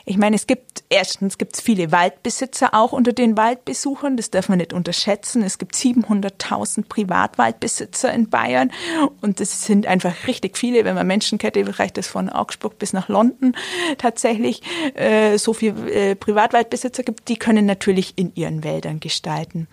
Ich meine, es gibt erstens gibt es viele Waldbesitzer auch unter den Waldbesuchern, das darf man nicht unterschätzen. Es gibt 700.000 Privatwaldbesitzer in Bayern und das sind einfach richtig viele, wenn man Menschenkette reicht das von Augsburg bis nach London tatsächlich äh, so viel äh, Privatwaldbesitzer gibt, die können natürlich in ihren Wäldern gestalten.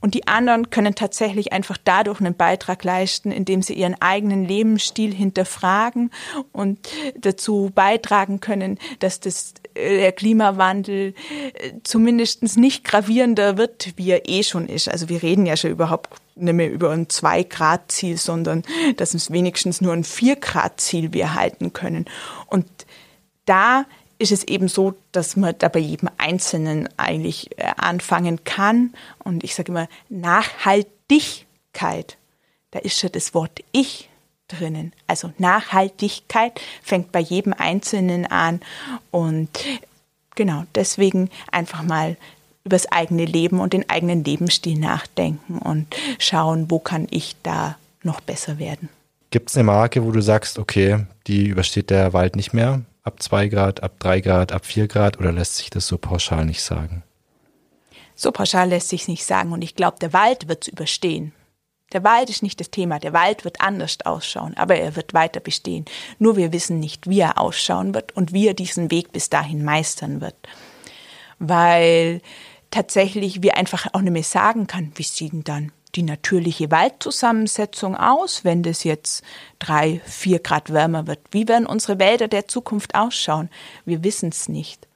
Und die anderen können tatsächlich einfach dadurch einen Beitrag leisten, indem sie ihren eigenen Lebensstil hinterfragen und dazu beitragen können, dass das, äh, der Klimawandel äh, zumindest nicht gravierender wird, wie er eh schon ist. Also wir reden ja schon überhaupt nicht mehr über ein Zwei-Grad-Ziel, sondern dass es wenigstens nur ein Vier-Grad-Ziel wir halten können. Und da ist es eben so, dass man da bei jedem Einzelnen eigentlich äh, anfangen kann. Und ich sage immer, Nachhaltigkeit, da ist schon das Wort Ich drinnen. Also Nachhaltigkeit fängt bei jedem Einzelnen an. Und genau, deswegen einfach mal übers eigene Leben und den eigenen Lebensstil nachdenken und schauen, wo kann ich da noch besser werden. Gibt es eine Marke, wo du sagst, okay, die übersteht der Wald nicht mehr? Ab 2 Grad, ab 3 Grad, ab 4 Grad oder lässt sich das so pauschal nicht sagen? So pauschal lässt sich nicht sagen und ich glaube, der Wald wird es überstehen. Der Wald ist nicht das Thema, der Wald wird anders ausschauen, aber er wird weiter bestehen. Nur wir wissen nicht, wie er ausschauen wird und wie er diesen Weg bis dahin meistern wird. Weil tatsächlich wir einfach auch nicht mehr sagen kann, wie sieht denn dann die natürliche Waldzusammensetzung aus, wenn das jetzt drei, vier Grad wärmer wird? Wie werden unsere Wälder der Zukunft ausschauen? Wir wissen es nicht.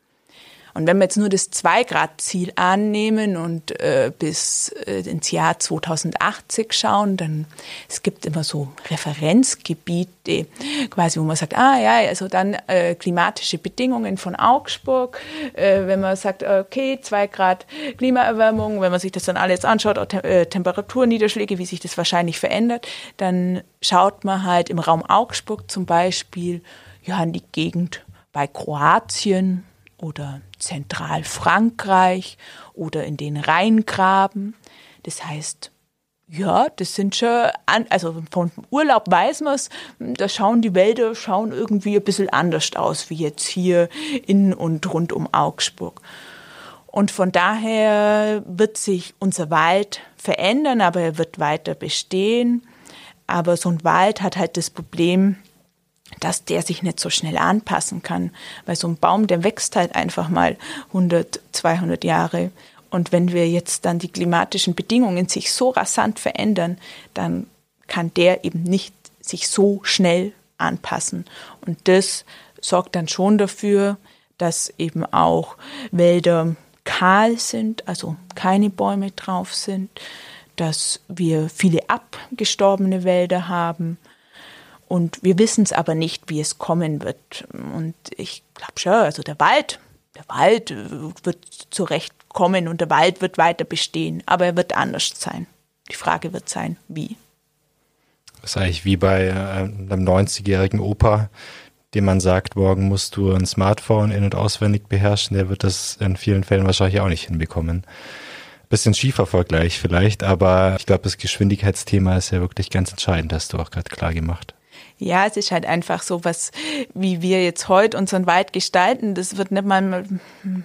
Und wenn wir jetzt nur das 2-Grad-Ziel annehmen und äh, bis äh, ins Jahr 2080 schauen, dann es gibt immer so Referenzgebiete, quasi, wo man sagt, ah ja, also dann äh, klimatische Bedingungen von Augsburg. Äh, wenn man sagt, okay, 2 Grad Klimaerwärmung, wenn man sich das dann alles anschaut, auch Te äh, Temperaturniederschläge, wie sich das wahrscheinlich verändert, dann schaut man halt im Raum Augsburg zum Beispiel ja, in die Gegend bei Kroatien oder Zentralfrankreich oder in den Rheingraben. Das heißt, ja, das sind schon, an, also vom Urlaub weiß man es, da schauen die Wälder schauen irgendwie ein bisschen anders aus, wie jetzt hier in und rund um Augsburg. Und von daher wird sich unser Wald verändern, aber er wird weiter bestehen. Aber so ein Wald hat halt das Problem, dass der sich nicht so schnell anpassen kann, weil so ein Baum, der wächst halt einfach mal 100, 200 Jahre. Und wenn wir jetzt dann die klimatischen Bedingungen sich so rasant verändern, dann kann der eben nicht sich so schnell anpassen. Und das sorgt dann schon dafür, dass eben auch Wälder kahl sind, also keine Bäume drauf sind, dass wir viele abgestorbene Wälder haben, und wir wissen es aber nicht, wie es kommen wird. Und ich glaube schon, also der Wald, der Wald äh, wird zurechtkommen und der Wald wird weiter bestehen, aber er wird anders sein. Die Frage wird sein, wie. Das ist eigentlich wie bei äh, einem 90-jährigen Opa, dem man sagt, morgen musst du ein Smartphone in- und auswendig beherrschen, der wird das in vielen Fällen wahrscheinlich auch nicht hinbekommen. Bisschen schiefer Vergleich vielleicht, aber ich glaube, das Geschwindigkeitsthema ist ja wirklich ganz entscheidend, hast du auch gerade klar gemacht. Ja, es ist halt einfach so was, wie wir jetzt heute unseren Wald gestalten. Das wird nicht mal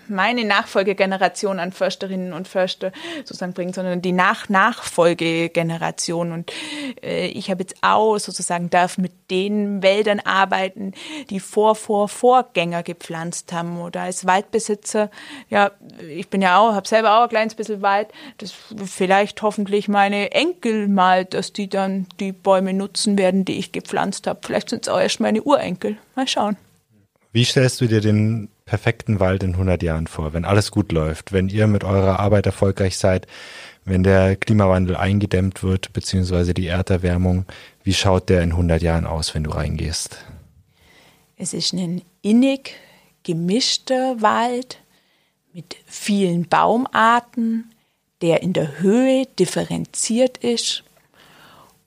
meine Nachfolgegeneration an Försterinnen und Förster sozusagen bringen, sondern die Nach-Nachfolgegeneration. Und äh, ich habe jetzt auch sozusagen darf mit den Wäldern arbeiten, die vor, vor, Vorgänger gepflanzt haben. Oder als Waldbesitzer, ja, ich bin ja auch, habe selber auch ein kleines bisschen Wald. Das vielleicht hoffentlich meine Enkel mal, dass die dann die Bäume nutzen werden, die ich gepflanzt habe. Vielleicht sind es auch erst meine Urenkel. Mal schauen. Wie stellst du dir den perfekten Wald in 100 Jahren vor, wenn alles gut läuft, wenn ihr mit eurer Arbeit erfolgreich seid, wenn der Klimawandel eingedämmt wird, beziehungsweise die Erderwärmung, wie schaut der in 100 Jahren aus, wenn du reingehst? Es ist ein innig gemischter Wald mit vielen Baumarten, der in der Höhe differenziert ist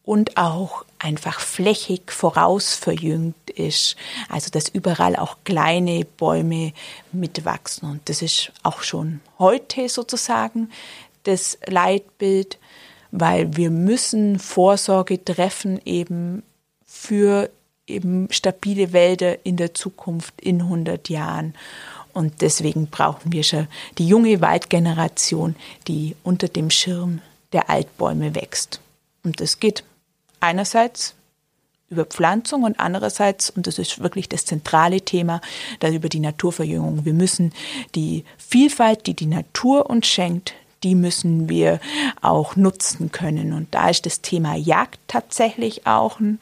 und auch einfach flächig vorausverjüngt ist. Also dass überall auch kleine Bäume mitwachsen. Und das ist auch schon heute sozusagen das Leitbild, weil wir müssen Vorsorge treffen eben für eben stabile Wälder in der Zukunft in 100 Jahren. Und deswegen brauchen wir schon die junge Waldgeneration, die unter dem Schirm der Altbäume wächst. Und das geht einerseits über Pflanzung und andererseits, und das ist wirklich das zentrale Thema, dann über die Naturverjüngung. Wir müssen die Vielfalt, die die Natur uns schenkt, die müssen wir auch nutzen können. Und da ist das Thema Jagd tatsächlich auch ein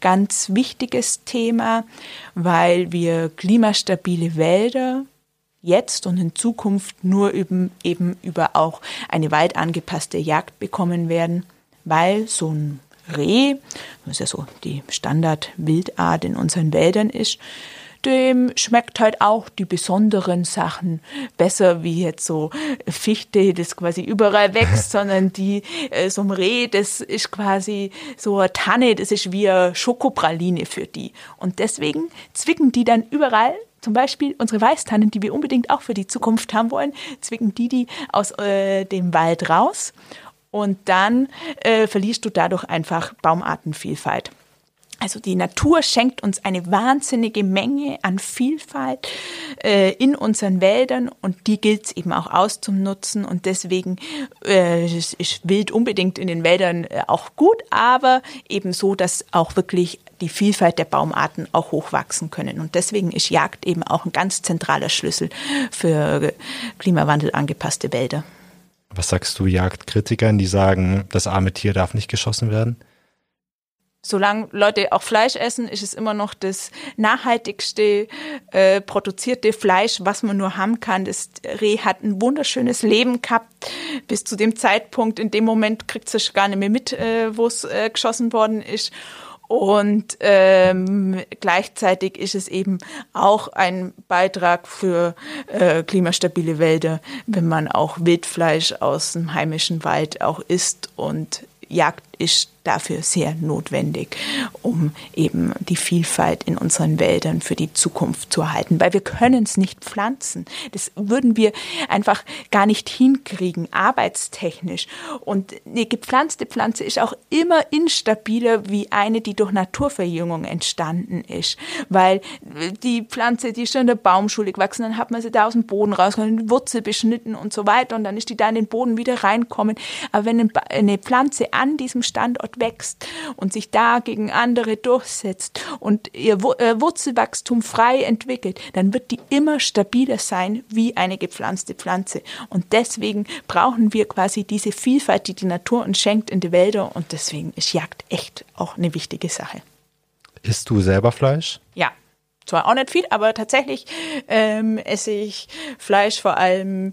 ganz wichtiges Thema, weil wir klimastabile Wälder jetzt und in Zukunft nur eben, eben über auch eine waldangepasste Jagd bekommen werden, weil so ein Reh, was ja so die Standard-Wildart in unseren Wäldern ist, dem schmeckt halt auch die besonderen Sachen besser, wie jetzt so Fichte, das quasi überall wächst, sondern die, äh, so ein Reh, das ist quasi so eine Tanne, das ist wie eine Schokopraline für die. Und deswegen zwicken die dann überall zum Beispiel unsere Weißtannen, die wir unbedingt auch für die Zukunft haben wollen, zwicken die die aus äh, dem Wald raus und dann äh, verlierst du dadurch einfach Baumartenvielfalt. Also die Natur schenkt uns eine wahnsinnige Menge an Vielfalt äh, in unseren Wäldern und die gilt es eben auch auszunutzen und deswegen äh, ist, Wild unbedingt in den Wäldern äh, auch gut, aber eben so, dass auch wirklich die Vielfalt der Baumarten auch hochwachsen können. Und deswegen ist Jagd eben auch ein ganz zentraler Schlüssel für Klimawandel angepasste Wälder. Was sagst du Jagdkritikern, die sagen, das arme Tier darf nicht geschossen werden? solange Leute auch Fleisch essen, ist es immer noch das nachhaltigste äh, produzierte Fleisch, was man nur haben kann. Das Reh hat ein wunderschönes Leben gehabt bis zu dem Zeitpunkt. In dem Moment kriegt es gar nicht mehr mit, äh, wo es äh, geschossen worden ist. Und ähm, gleichzeitig ist es eben auch ein Beitrag für äh, klimastabile Wälder, wenn man auch Wildfleisch aus dem heimischen Wald auch isst und Jagd ist dafür sehr notwendig, um eben die Vielfalt in unseren Wäldern für die Zukunft zu erhalten, weil wir können es nicht pflanzen. Das würden wir einfach gar nicht hinkriegen, arbeitstechnisch. Und eine gepflanzte Pflanze ist auch immer instabiler wie eine, die durch Naturverjüngung entstanden ist, weil die Pflanze, die ist schon in der Baumschule gewachsen, dann hat man sie da aus dem Boden rausgenommen, Wurzel beschnitten und so weiter und dann ist die da in den Boden wieder reinkommen. Aber wenn eine Pflanze an diesem Standort wächst und sich da gegen andere durchsetzt und ihr äh, Wurzelwachstum frei entwickelt, dann wird die immer stabiler sein wie eine gepflanzte Pflanze. Und deswegen brauchen wir quasi diese Vielfalt, die die Natur uns schenkt in die Wälder. Und deswegen ist Jagd echt auch eine wichtige Sache. Isst du selber Fleisch? Ja, zwar auch nicht viel, aber tatsächlich ähm, esse ich Fleisch vor allem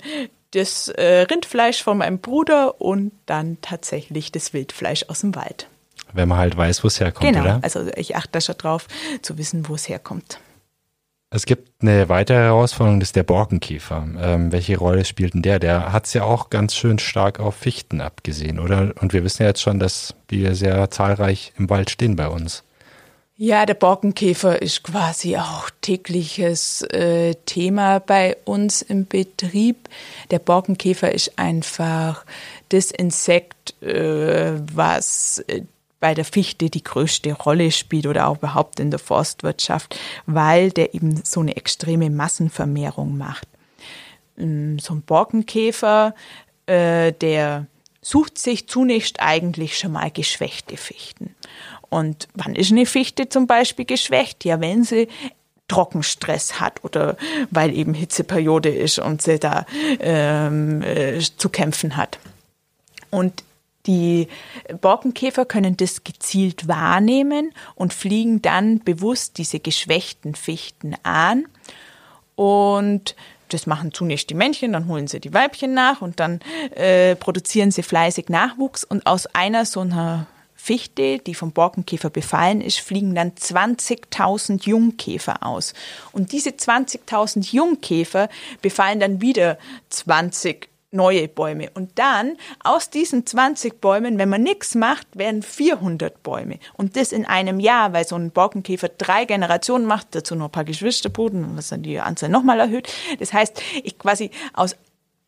das äh, Rindfleisch von meinem Bruder und dann tatsächlich das Wildfleisch aus dem Wald. Wenn man halt weiß, wo es herkommt, genau. oder? Also ich achte da schon drauf, zu wissen, wo es herkommt. Es gibt eine weitere Herausforderung, das ist der Borkenkäfer. Ähm, welche Rolle spielt denn der? Der hat es ja auch ganz schön stark auf Fichten abgesehen, oder? Und wir wissen ja jetzt schon, dass die sehr zahlreich im Wald stehen bei uns. Ja, der Borkenkäfer ist quasi auch tägliches äh, Thema bei uns im Betrieb. Der Borkenkäfer ist einfach das Insekt, äh, was äh, bei der Fichte die größte Rolle spielt oder auch überhaupt in der Forstwirtschaft, weil der eben so eine extreme Massenvermehrung macht. Ähm, so ein Borkenkäfer, äh, der sucht sich zunächst eigentlich schon mal geschwächte Fichten. Und wann ist eine Fichte zum Beispiel geschwächt? Ja, wenn sie Trockenstress hat oder weil eben Hitzeperiode ist und sie da ähm, äh, zu kämpfen hat. Und die Borkenkäfer können das gezielt wahrnehmen und fliegen dann bewusst diese geschwächten Fichten an. Und das machen zunächst die Männchen, dann holen sie die Weibchen nach und dann äh, produzieren sie fleißig Nachwuchs. Und aus einer so einer Fichte, die vom Borkenkäfer befallen ist, fliegen dann 20.000 Jungkäfer aus. Und diese 20.000 Jungkäfer befallen dann wieder 20 neue Bäume. Und dann aus diesen 20 Bäumen, wenn man nichts macht, werden 400 Bäume. Und das in einem Jahr, weil so ein Borkenkäfer drei Generationen macht, dazu noch ein paar Geschwisterbruten, was dann die Anzahl nochmal erhöht. Das heißt, ich quasi aus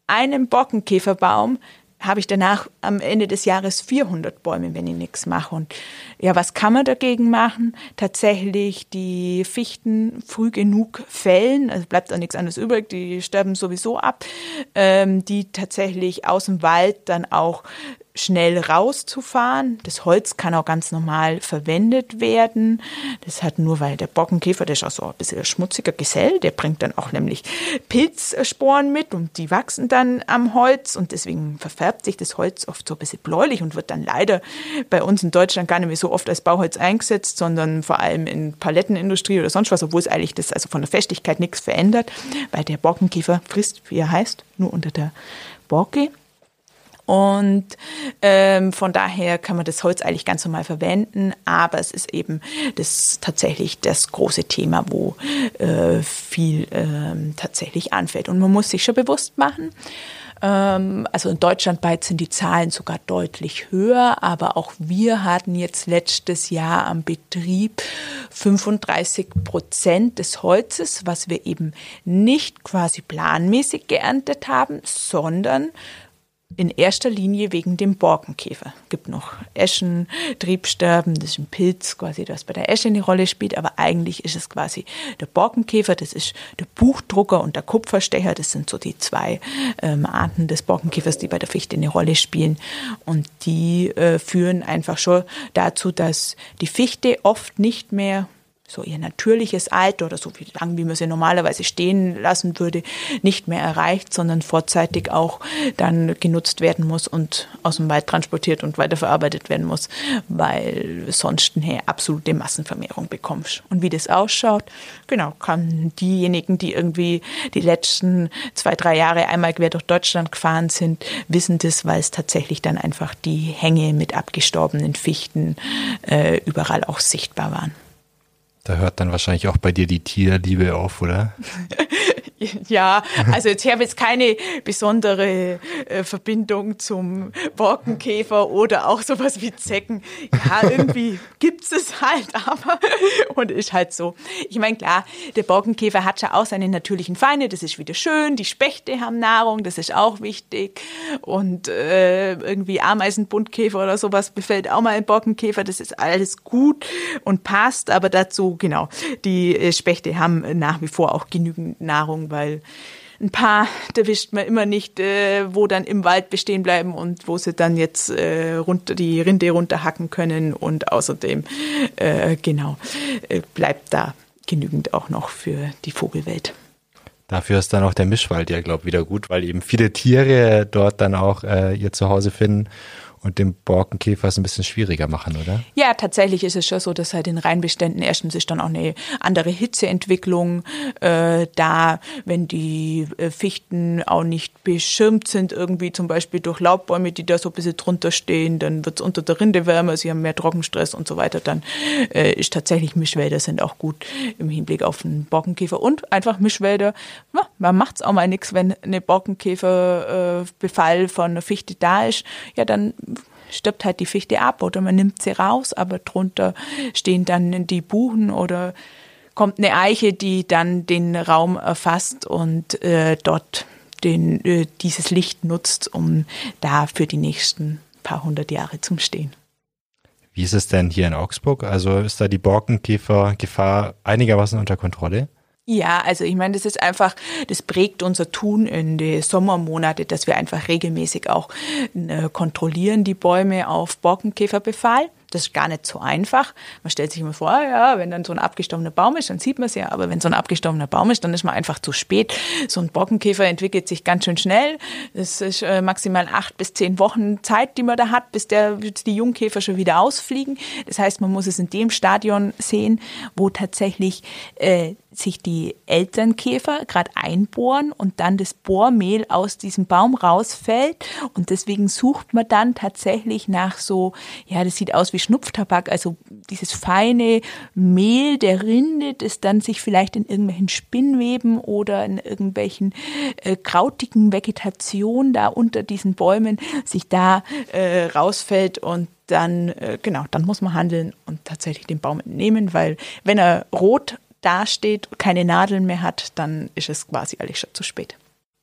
einem Borkenkäferbaum habe ich danach am Ende des Jahres 400 Bäume, wenn ich nichts mache. Und ja, was kann man dagegen machen? Tatsächlich die Fichten früh genug fällen, also bleibt auch nichts anderes übrig, die sterben sowieso ab, ähm, die tatsächlich aus dem Wald dann auch schnell rauszufahren. Das Holz kann auch ganz normal verwendet werden. Das hat nur, weil der Bockenkäfer, der ist auch so ein bisschen schmutziger Gesell, der bringt dann auch nämlich Pilzsporen mit und die wachsen dann am Holz und deswegen verfärbt sich das Holz oft so ein bisschen bläulich und wird dann leider bei uns in Deutschland gar nicht mehr so oft als Bauholz eingesetzt, sondern vor allem in Palettenindustrie oder sonst was, obwohl es eigentlich das also von der Festigkeit nichts verändert, weil der Borkenkäfer frisst, wie er heißt, nur unter der Borke und ähm, von daher kann man das Holz eigentlich ganz normal verwenden, aber es ist eben das tatsächlich das große Thema, wo äh, viel ähm, tatsächlich anfällt. Und man muss sich schon bewusst machen, ähm, also in Deutschland weit sind die Zahlen sogar deutlich höher, aber auch wir hatten jetzt letztes Jahr am Betrieb 35 Prozent des Holzes, was wir eben nicht quasi planmäßig geerntet haben, sondern in erster Linie wegen dem Borkenkäfer. Gibt noch Eschen, Triebsterben, das ist ein Pilz quasi, das bei der Esche eine Rolle spielt, aber eigentlich ist es quasi der Borkenkäfer, das ist der Buchdrucker und der Kupferstecher, das sind so die zwei ähm, Arten des Borkenkäfers, die bei der Fichte eine Rolle spielen und die äh, führen einfach schon dazu, dass die Fichte oft nicht mehr so ihr natürliches Alter oder so wie lang, wie man sie normalerweise stehen lassen würde, nicht mehr erreicht, sondern vorzeitig auch dann genutzt werden muss und aus dem Wald transportiert und weiterverarbeitet werden muss, weil sonst eine absolute Massenvermehrung bekommst. Und wie das ausschaut, genau, kann diejenigen, die irgendwie die letzten zwei, drei Jahre einmal quer durch Deutschland gefahren sind, wissen das, weil es tatsächlich dann einfach die Hänge mit abgestorbenen Fichten äh, überall auch sichtbar waren. Da hört dann wahrscheinlich auch bei dir die Tierliebe auf, oder? Ja, also jetzt habe jetzt keine besondere äh, Verbindung zum Borkenkäfer oder auch sowas wie Zecken. Ja, irgendwie gibt's es halt, aber und ist halt so. Ich meine, klar, der Borkenkäfer hat ja auch seine natürlichen Feinde, das ist wieder schön. Die Spechte haben Nahrung, das ist auch wichtig. Und äh, irgendwie Ameisenbuntkäfer oder sowas befällt auch mal ein Borkenkäfer, das ist alles gut und passt, aber dazu, genau, die äh, Spechte haben nach wie vor auch genügend Nahrung weil ein paar erwischt man immer nicht, äh, wo dann im Wald bestehen bleiben und wo sie dann jetzt äh, runter, die Rinde runterhacken können und außerdem äh, genau äh, bleibt da genügend auch noch für die Vogelwelt. Dafür ist dann auch der Mischwald ja, glaube ich, wieder gut, weil eben viele Tiere dort dann auch äh, ihr Zuhause finden und dem Borkenkäfer es ein bisschen schwieriger machen, oder? Ja, tatsächlich ist es schon so, dass halt in Reinbeständen erstens ist dann auch eine andere Hitzeentwicklung äh, da, wenn die äh, Fichten auch nicht beschirmt sind, irgendwie zum Beispiel durch Laubbäume, die da so ein bisschen drunter stehen, dann wird es unter der Rinde wärmer, sie haben mehr Trockenstress und so weiter, dann äh, ist tatsächlich Mischwälder sind auch gut im Hinblick auf den Borkenkäfer und einfach Mischwälder, ja, man macht es auch mal nichts, wenn eine Borkenkäferbefall äh, von einer Fichte da ist, ja, dann stirbt halt die Fichte ab oder man nimmt sie raus, aber drunter stehen dann die Buchen oder kommt eine Eiche, die dann den Raum erfasst und äh, dort den, äh, dieses Licht nutzt, um da für die nächsten paar hundert Jahre zum Stehen. Wie ist es denn hier in Augsburg? Also ist da die Borkenkäfergefahr einigermaßen unter Kontrolle? Ja, also ich meine, das ist einfach, das prägt unser Tun in die Sommermonate, dass wir einfach regelmäßig auch äh, kontrollieren die Bäume auf Borkenkäferbefall. Das ist gar nicht so einfach. Man stellt sich immer vor, ja, wenn dann so ein abgestorbener Baum ist, dann sieht man es ja. Aber wenn so ein abgestorbener Baum ist, dann ist man einfach zu spät. So ein Borkenkäfer entwickelt sich ganz schön schnell. Es ist äh, maximal acht bis zehn Wochen Zeit, die man da hat, bis der, die Jungkäfer schon wieder ausfliegen. Das heißt, man muss es in dem Stadion sehen, wo tatsächlich äh, sich die Elternkäfer gerade einbohren und dann das Bohrmehl aus diesem Baum rausfällt. Und deswegen sucht man dann tatsächlich nach so, ja, das sieht aus wie Schnupftabak, also dieses feine Mehl der Rinde, das dann sich vielleicht in irgendwelchen Spinnweben oder in irgendwelchen äh, krautigen Vegetation da unter diesen Bäumen sich da äh, rausfällt und dann, äh, genau, dann muss man handeln und tatsächlich den Baum entnehmen, weil wenn er rot dasteht, keine Nadeln mehr hat, dann ist es quasi alles schon zu spät.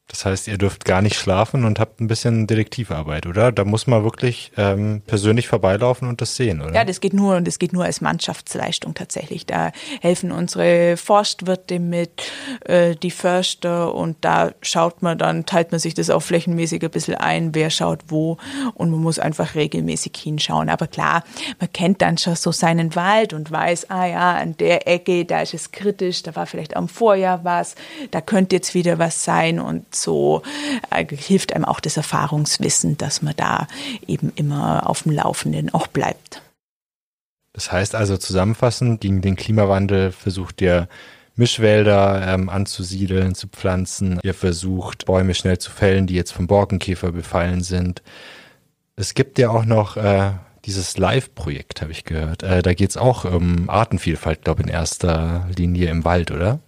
Das heißt, ihr dürft gar nicht schlafen und habt ein bisschen Detektivarbeit, oder? Da muss man wirklich ähm, persönlich vorbeilaufen und das sehen, oder? Ja, das geht nur und das geht nur als Mannschaftsleistung tatsächlich. Da helfen unsere Forstwirte mit, äh, die Förster und da schaut man dann, teilt man sich das auch flächenmäßig ein bisschen ein, wer schaut wo und man muss einfach regelmäßig hinschauen. Aber klar, man kennt dann schon so seinen Wald und weiß, ah ja, an der Ecke, da ist es kritisch, da war vielleicht am Vorjahr was, da könnte jetzt wieder was sein und so äh, hilft einem auch das Erfahrungswissen, dass man da eben immer auf dem Laufenden auch bleibt. Das heißt also zusammenfassend, gegen den Klimawandel versucht ihr Mischwälder ähm, anzusiedeln, zu pflanzen. Ihr versucht Bäume schnell zu fällen, die jetzt vom Borkenkäfer befallen sind. Es gibt ja auch noch äh, dieses Live-Projekt, habe ich gehört. Äh, da geht es auch um Artenvielfalt, glaube ich, in erster Linie im Wald, oder?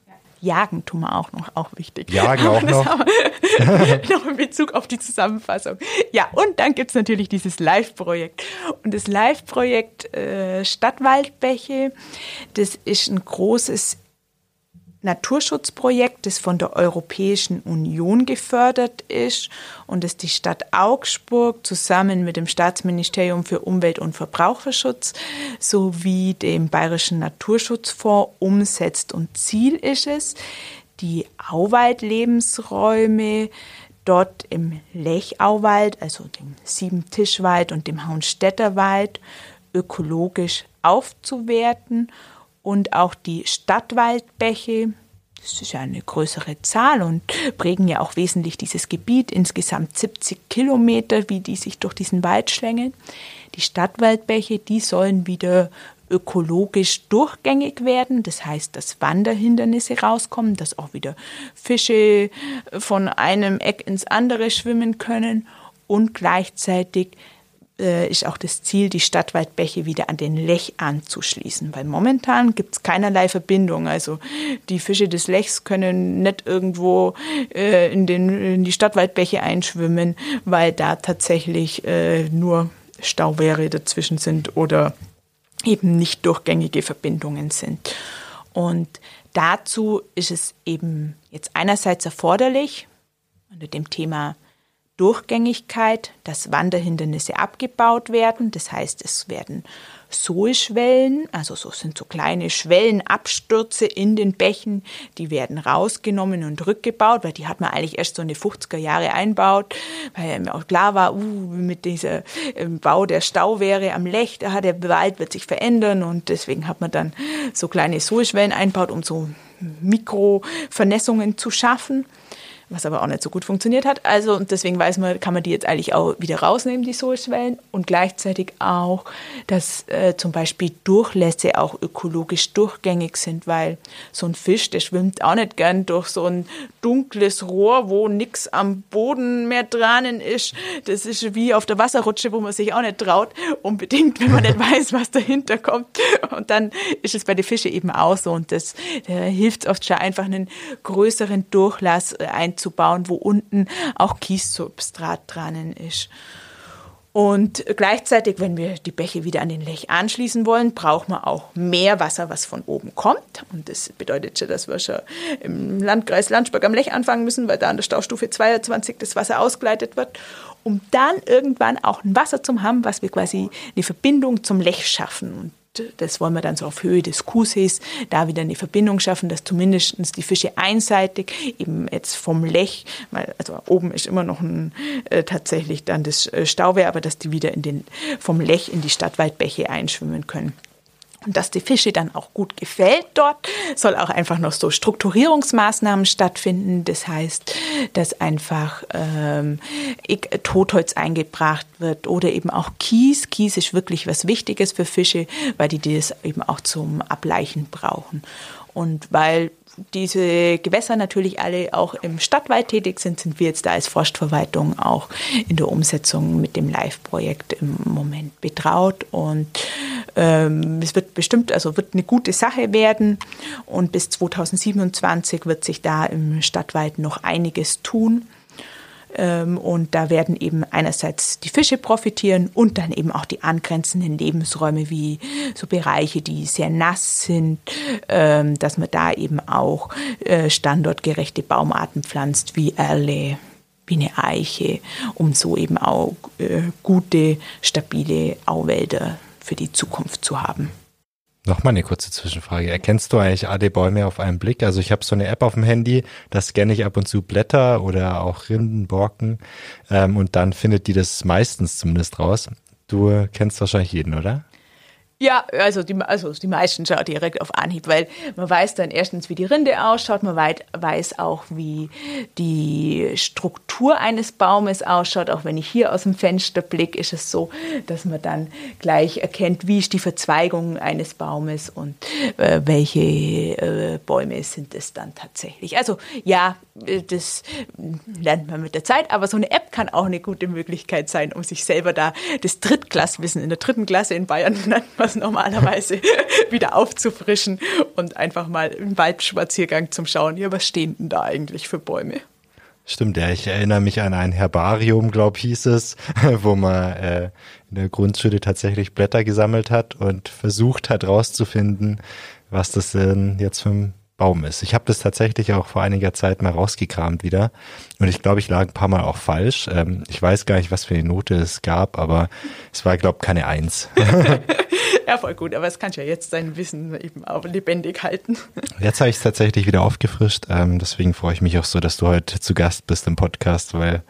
Jagen tun wir auch noch, auch wichtig. Jagen auch noch. noch in Bezug auf die Zusammenfassung. Ja, und dann gibt es natürlich dieses Live-Projekt. Und das Live-Projekt äh, Stadtwaldbäche, das ist ein großes Naturschutzprojekt, das von der Europäischen Union gefördert ist und das die Stadt Augsburg zusammen mit dem Staatsministerium für Umwelt und Verbraucherschutz sowie dem Bayerischen Naturschutzfonds umsetzt. Und Ziel ist es, die Auwald-Lebensräume dort im Lechauwald, also dem Siebentischwald und dem Hauenstädterwald, ökologisch aufzuwerten und auch die Stadtwaldbäche, das ist ja eine größere Zahl und prägen ja auch wesentlich dieses Gebiet, insgesamt 70 Kilometer, wie die sich durch diesen Wald schlängeln. Die Stadtwaldbäche, die sollen wieder ökologisch durchgängig werden. Das heißt, dass Wanderhindernisse rauskommen, dass auch wieder Fische von einem Eck ins andere schwimmen können und gleichzeitig äh, ist auch das Ziel, die Stadtwaldbäche wieder an den Lech anzuschließen, weil momentan gibt es keinerlei Verbindung. Also die Fische des Lechs können nicht irgendwo äh, in, den, in die Stadtwaldbäche einschwimmen, weil da tatsächlich äh, nur Stauwehre dazwischen sind oder eben nicht durchgängige Verbindungen sind. Und dazu ist es eben jetzt einerseits erforderlich, unter dem Thema Durchgängigkeit, dass Wanderhindernisse abgebaut werden. Das heißt, es werden Sohlschwellen, also so sind so kleine Schwellenabstürze in den Bächen, die werden rausgenommen und rückgebaut, weil die hat man eigentlich erst so in die 50er Jahre einbaut, weil mir auch klar war, uh, mit dieser ähm, Bau der Stauwehre am Lech, da der Wald wird sich verändern und deswegen hat man dann so kleine Sohlschwellen einbaut, um so Mikrovernässungen zu schaffen was aber auch nicht so gut funktioniert hat. Also und deswegen weiß man, kann man die jetzt eigentlich auch wieder rausnehmen, die Sohlschwellen und gleichzeitig auch, dass äh, zum Beispiel Durchlässe auch ökologisch durchgängig sind, weil so ein Fisch, der schwimmt auch nicht gern durch so ein dunkles Rohr, wo nichts am Boden mehr dran ist. Das ist wie auf der Wasserrutsche, wo man sich auch nicht traut, unbedingt, wenn man nicht weiß, was dahinter kommt. Und dann ist es bei den Fischen eben auch so und das hilft oft schon einfach einen größeren Durchlass ein einzubauen, wo unten auch Kiessubstrat dran ist. Und gleichzeitig, wenn wir die Bäche wieder an den Lech anschließen wollen, braucht man auch mehr Wasser, was von oben kommt. Und das bedeutet schon, dass wir schon im Landkreis Landsberg am Lech anfangen müssen, weil da an der Staustufe 22 das Wasser ausgeleitet wird, um dann irgendwann auch ein Wasser zu haben, was wir quasi eine Verbindung zum Lech schaffen. Und das wollen wir dann so auf Höhe des Kuhsees da wieder eine Verbindung schaffen, dass zumindest die Fische einseitig eben jetzt vom Lech, weil also oben ist immer noch ein, äh, tatsächlich dann das äh, Stauwehr, aber dass die wieder in den, vom Lech in die Stadtwaldbäche einschwimmen können. Und dass die Fische dann auch gut gefällt dort, soll auch einfach noch so Strukturierungsmaßnahmen stattfinden. Das heißt, dass einfach ähm, Totholz eingebracht wird oder eben auch Kies. Kies ist wirklich was Wichtiges für Fische, weil die das eben auch zum Ableichen brauchen. Und weil diese Gewässer natürlich alle auch im Stadtwald tätig sind, sind wir jetzt da als Forstverwaltung auch in der Umsetzung mit dem Live-Projekt im Moment betraut und ähm, es wird bestimmt, also wird eine gute Sache werden und bis 2027 wird sich da im Stadtwald noch einiges tun. Ähm, und da werden eben einerseits die Fische profitieren und dann eben auch die angrenzenden Lebensräume wie so Bereiche, die sehr nass sind, ähm, dass man da eben auch äh, standortgerechte Baumarten pflanzt wie Erle, wie eine Eiche, um so eben auch äh, gute, stabile Auwälder für die Zukunft zu haben. Nochmal eine kurze Zwischenfrage. Erkennst du eigentlich AD-Bäume auf einen Blick? Also ich habe so eine App auf dem Handy, da scanne ich ab und zu Blätter oder auch Rinden, Borken ähm, und dann findet die das meistens zumindest raus. Du kennst wahrscheinlich jeden, oder? Ja, also die, also die meisten schaut direkt auf Anhieb, weil man weiß dann erstens, wie die Rinde ausschaut, man weiß auch, wie die Struktur eines Baumes ausschaut. Auch wenn ich hier aus dem Fenster blicke, ist es so, dass man dann gleich erkennt, wie ist die Verzweigung eines Baumes und äh, welche äh, Bäume sind es dann tatsächlich. Also ja, das lernt man mit der Zeit, aber so eine App kann auch eine gute Möglichkeit sein, um sich selber da das Drittklasswissen in der dritten Klasse in Bayern nennt man das normalerweise wieder aufzufrischen und einfach mal im Waldspaziergang zum Schauen, ja, was stehen denn da eigentlich für Bäume? Stimmt, ja, ich erinnere mich an ein Herbarium, glaub hieß es, wo man äh, in der Grundschule tatsächlich Blätter gesammelt hat und versucht hat rauszufinden, was das denn jetzt für ein Baum ist. Ich habe das tatsächlich auch vor einiger Zeit mal rausgekramt wieder und ich glaube, ich lag ein paar Mal auch falsch. Ähm, ich weiß gar nicht, was für eine Note es gab, aber es war, glaube keine Eins. ja, voll gut, aber es kann ja jetzt dein Wissen eben auch lebendig halten. Jetzt habe ich es tatsächlich wieder aufgefrischt, ähm, deswegen freue ich mich auch so, dass du heute zu Gast bist im Podcast, weil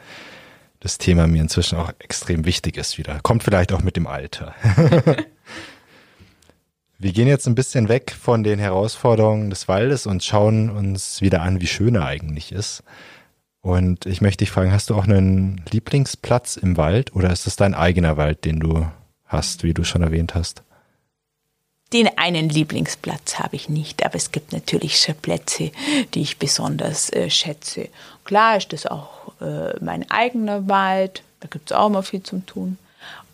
das Thema mir inzwischen auch extrem wichtig ist wieder. Kommt vielleicht auch mit dem Alter. Wir gehen jetzt ein bisschen weg von den Herausforderungen des Waldes und schauen uns wieder an, wie schön er eigentlich ist. Und ich möchte dich fragen, hast du auch einen Lieblingsplatz im Wald oder ist es dein eigener Wald, den du hast, wie du schon erwähnt hast? Den einen Lieblingsplatz habe ich nicht, aber es gibt natürlich schon Plätze, die ich besonders äh, schätze. Klar ist das auch äh, mein eigener Wald, da gibt es auch mal viel zum Tun.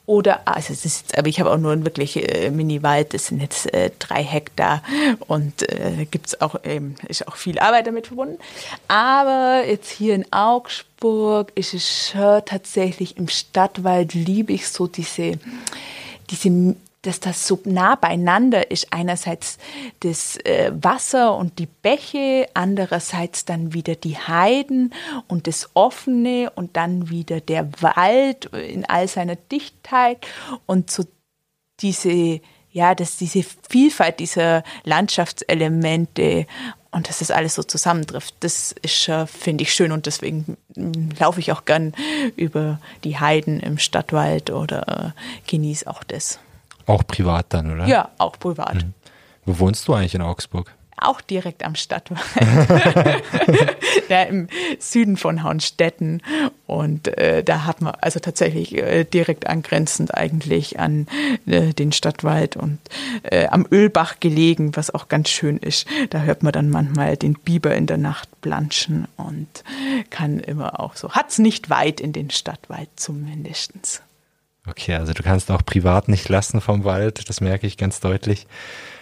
Oder, also es ist, aber ich habe auch nur einen wirklich äh, Mini-Wald, das sind jetzt äh, drei Hektar und äh, gibt's auch, ähm, ist auch viel Arbeit damit verbunden. Aber jetzt hier in Augsburg ist es schon tatsächlich im Stadtwald liebe ich so diese, diese dass das so nah beieinander ist. Einerseits das äh, Wasser und die Bäche, andererseits dann wieder die Heiden und das Offene und dann wieder der Wald in all seiner Dichtheit und so diese, ja, dass diese Vielfalt dieser Landschaftselemente und dass das alles so zusammentrifft, das ist, finde ich, schön und deswegen laufe ich auch gern über die Heiden im Stadtwald oder äh, genieße auch das. Auch privat dann, oder? Ja, auch privat. Mhm. Wo wohnst du eigentlich in Augsburg? Auch direkt am Stadtwald. da im Süden von Haunstetten. Und äh, da hat man also tatsächlich äh, direkt angrenzend eigentlich an äh, den Stadtwald und äh, am Ölbach gelegen, was auch ganz schön ist. Da hört man dann manchmal den Biber in der Nacht planschen und kann immer auch so. Hat's nicht weit in den Stadtwald zumindestens. Okay, also du kannst auch privat nicht lassen vom Wald, das merke ich ganz deutlich.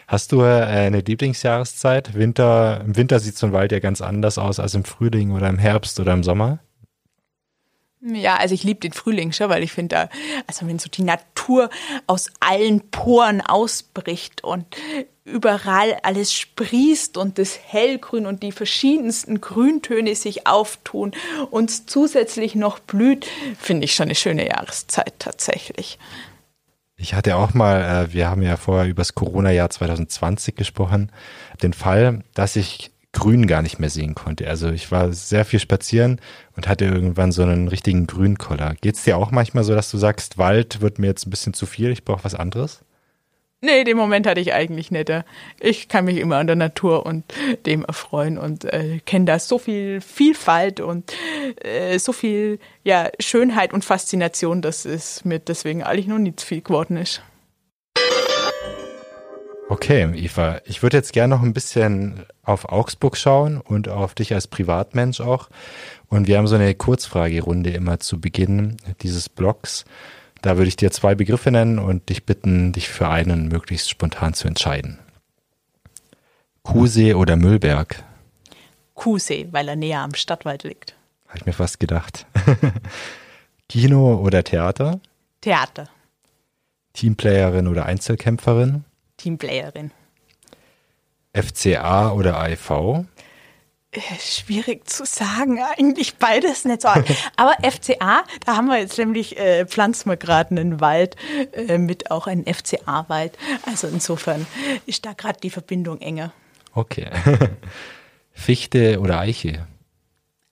Hast du äh, eine Lieblingsjahreszeit? Winter, im Winter sieht so ein Wald ja ganz anders aus als im Frühling oder im Herbst oder im Sommer. Ja, also ich liebe den Frühling schon, weil ich finde, da, also wenn so die Natur aus allen Poren ausbricht und überall alles sprießt und das Hellgrün und die verschiedensten Grüntöne sich auftun und zusätzlich noch blüht, finde ich schon eine schöne Jahreszeit tatsächlich. Ich hatte auch mal, äh, wir haben ja vorher über das Corona-Jahr 2020 gesprochen, den Fall, dass ich Grün gar nicht mehr sehen konnte. Also ich war sehr viel spazieren und hatte irgendwann so einen richtigen Grünkoller. Geht es dir auch manchmal so, dass du sagst, Wald wird mir jetzt ein bisschen zu viel, ich brauche was anderes? Nee, den Moment hatte ich eigentlich nicht. Ich kann mich immer an der Natur und dem erfreuen und äh, kenne da so viel Vielfalt und äh, so viel ja, Schönheit und Faszination, dass es mir deswegen eigentlich noch nicht viel geworden ist. Okay, Eva, ich würde jetzt gerne noch ein bisschen auf Augsburg schauen und auf dich als Privatmensch auch. Und wir haben so eine Kurzfragerunde immer zu Beginn dieses Blogs. Da würde ich dir zwei Begriffe nennen und dich bitten, dich für einen möglichst spontan zu entscheiden. Kuhsee oder Müllberg? Kuhsee, weil er näher am Stadtwald liegt. Habe ich mir fast gedacht. Kino oder Theater? Theater. Teamplayerin oder Einzelkämpferin? Teamplayerin. FCA oder AIV? Äh, schwierig zu sagen, eigentlich beides nicht so. Aber FCA, da haben wir jetzt nämlich, äh, pflanzen wir gerade einen Wald äh, mit auch einem FCA-Wald. Also insofern ist da gerade die Verbindung enger. Okay. Fichte oder Eiche?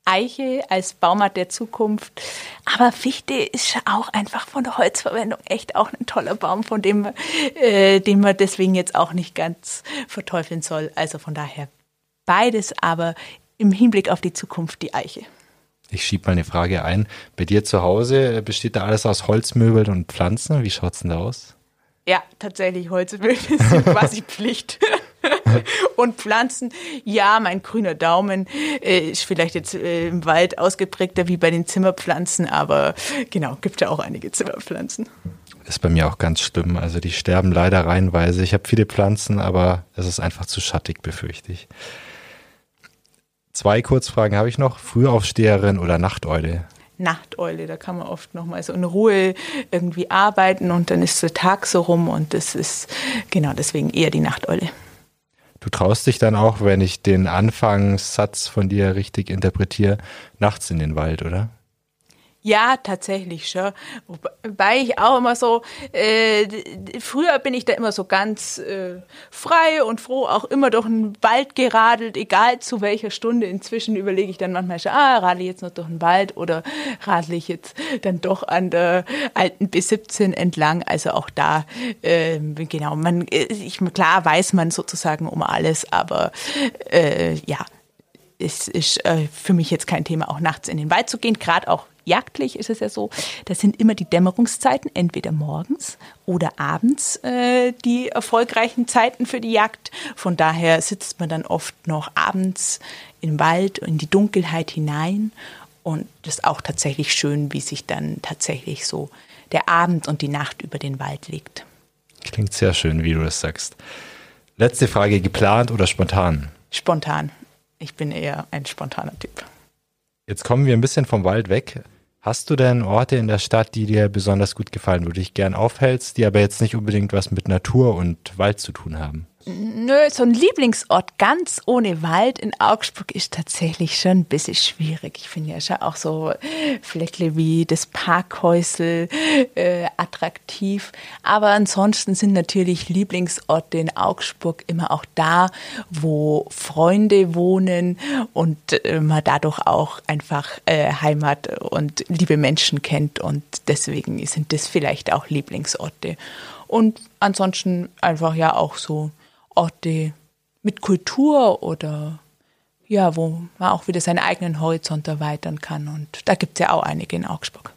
Eiche als Baumart der Zukunft. Aber Fichte ist auch einfach von der Holzverwendung echt auch ein toller Baum, von dem, äh, den man deswegen jetzt auch nicht ganz verteufeln soll. Also von daher beides, aber im Hinblick auf die Zukunft die Eiche. Ich schiebe mal eine Frage ein. Bei dir zu Hause äh, besteht da alles aus Holzmöbeln und Pflanzen? Wie schaut es denn da aus? Ja, tatsächlich, Holzmöbel sind quasi Pflicht. und Pflanzen, ja, mein grüner Daumen äh, ist vielleicht jetzt äh, im Wald ausgeprägter wie bei den Zimmerpflanzen, aber genau, gibt ja auch einige Zimmerpflanzen. Ist bei mir auch ganz schlimm. Also die sterben leider reihenweise. Ich habe viele Pflanzen, aber es ist einfach zu schattig, befürchte ich. Zwei Kurzfragen habe ich noch. Frühaufsteherin oder Nachteule? Nachteule. Da kann man oft noch mal so in Ruhe irgendwie arbeiten und dann ist der Tag so rum und das ist genau deswegen eher die Nachteule. Du traust dich dann auch, wenn ich den Anfangssatz von dir richtig interpretiere, nachts in den Wald, oder? Ja, tatsächlich schon. Wobei ich auch immer so, äh, früher bin ich da immer so ganz äh, frei und froh, auch immer durch den Wald geradelt, egal zu welcher Stunde. Inzwischen überlege ich dann manchmal schon, ah, radle ich jetzt noch durch den Wald oder radle ich jetzt dann doch an der alten B17 entlang. Also auch da, äh, genau, man, äh, ich, klar weiß man sozusagen um alles, aber äh, ja, es ist äh, für mich jetzt kein Thema, auch nachts in den Wald zu gehen, gerade auch jagdlich ist es ja so, das sind immer die Dämmerungszeiten, entweder morgens oder abends äh, die erfolgreichen Zeiten für die Jagd. Von daher sitzt man dann oft noch abends im Wald in die Dunkelheit hinein und das ist auch tatsächlich schön, wie sich dann tatsächlich so der Abend und die Nacht über den Wald legt. Klingt sehr schön, wie du das sagst. Letzte Frage, geplant oder spontan? Spontan. Ich bin eher ein spontaner Typ. Jetzt kommen wir ein bisschen vom Wald weg. Hast du denn Orte in der Stadt, die dir besonders gut gefallen, wo du dich gern aufhältst, die aber jetzt nicht unbedingt was mit Natur und Wald zu tun haben? Nö, so ein Lieblingsort ganz ohne Wald in Augsburg ist tatsächlich schon ein bisschen schwierig. Ich finde ja schon auch so Fleckle wie das Parkhäusel äh, attraktiv. Aber ansonsten sind natürlich Lieblingsorte in Augsburg immer auch da, wo Freunde wohnen und äh, man dadurch auch einfach äh, Heimat und liebe Menschen kennt. Und deswegen sind das vielleicht auch Lieblingsorte. Und ansonsten einfach ja auch so Orte mit Kultur oder ja, wo man auch wieder seinen eigenen Horizont erweitern kann. Und da gibt es ja auch einige in Augsburg.